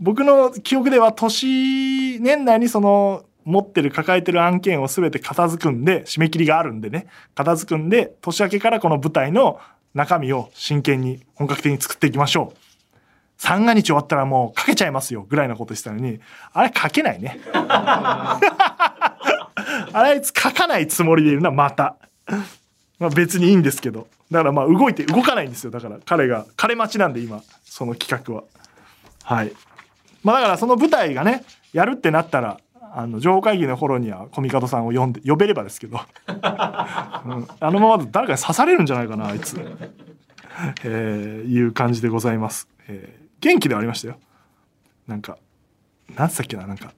僕の記憶では年年内にその持ってる抱えてる案件を全て片付くんで締め切りがあるんでね。片付くんで年明けからこの舞台の中身を真剣に本格的に作っていきましょう。三が日終わったらもう書けちゃいますよぐらいなことしたのに。あれ書けないね。あいつ書かないつもりでいるなまた。まあ別にいいんですけど。だからまあ動いて動かないんですよ。だから彼が彼待ちなんで今その企画は。はい。まあだからその舞台がねやるってなったらあの情報会議の頃にはコミカドさんを呼んで呼べればですけど、うん、あのままだと誰かに刺されるんじゃないかなあいつ、えー、いう感じでございます、えー元気ではありましたよ。なんかなんつったっけななんか。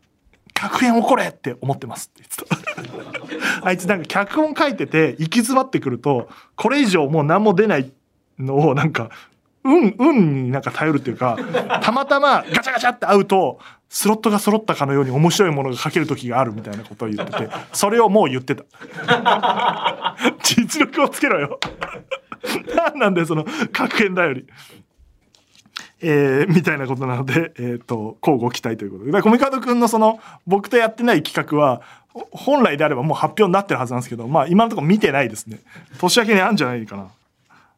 客演怒れって思ってますって言ってた。あいつなんか脚本書いてて行き詰まってくるとこれ以上もう何も出ないのをなんか運運になんか頼るっていうかたまたまガチャガチャって会うとスロットが揃ったかのように面白いものが書ける時があるみたいなことを言っててそれをもう言ってた。実力をつけろよ。何なんだよその格言だより。えー、みたいなことなので、えーと、交互期待ということで。コミカド君のその僕とやってない企画は本来であればもう発表になってるはずなんですけどまあ今のところ見てないですね。年明けにあるんじゃないかな。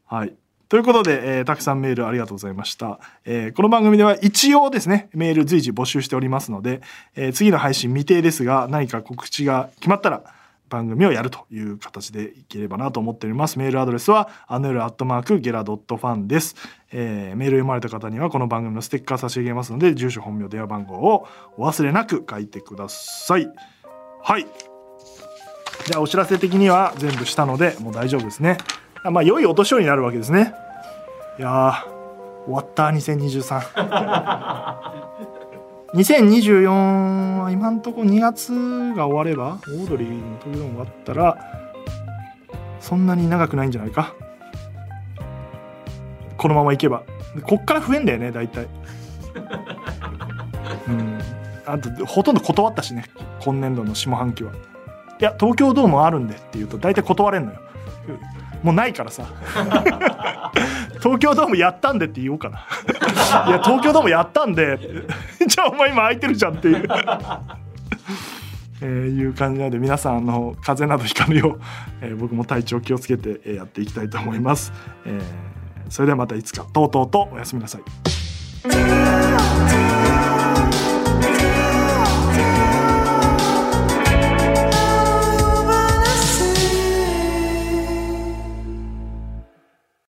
はい。ということで、えー、たくさんメールありがとうございました、えー、この番組では一応ですねメール随時募集しておりますので、えー、次の配信未定ですが何か告知が決まったら番組をやるという形でいければなと思っております。メールアドレスはアヌールアットマークゲラドットファンです、えー。メール読まれた方にはこの番組のステッカー差し上げますので、住所、本名、電話番号をお忘れなく書いてください。はい。じゃあお知らせ的には全部したのでもう大丈夫ですね。まあ良いお年をになるわけですね。いや終わった2023。2024は今んとこ2月が終わればオードリーの東京ドーム終わったらそんなに長くないんじゃないか？このままいけば。こっから増えんだよね大体。うん。あとほとんど断ったしね今年度の下半期は。いや東京ドームあるんでって言うと大体断れんのよもうないからさ。東京ドームやったんでって言おうかな。いや東京ドームやったんで。じゃあお前今空いてるじゃんっていう。えー、いう感じなので皆さんあの風邪などひかぬよう、えー、僕も体調気をつけて、え、やっていきたいと思います、えー、それではまたいつか。とうとうとおやすみなさい。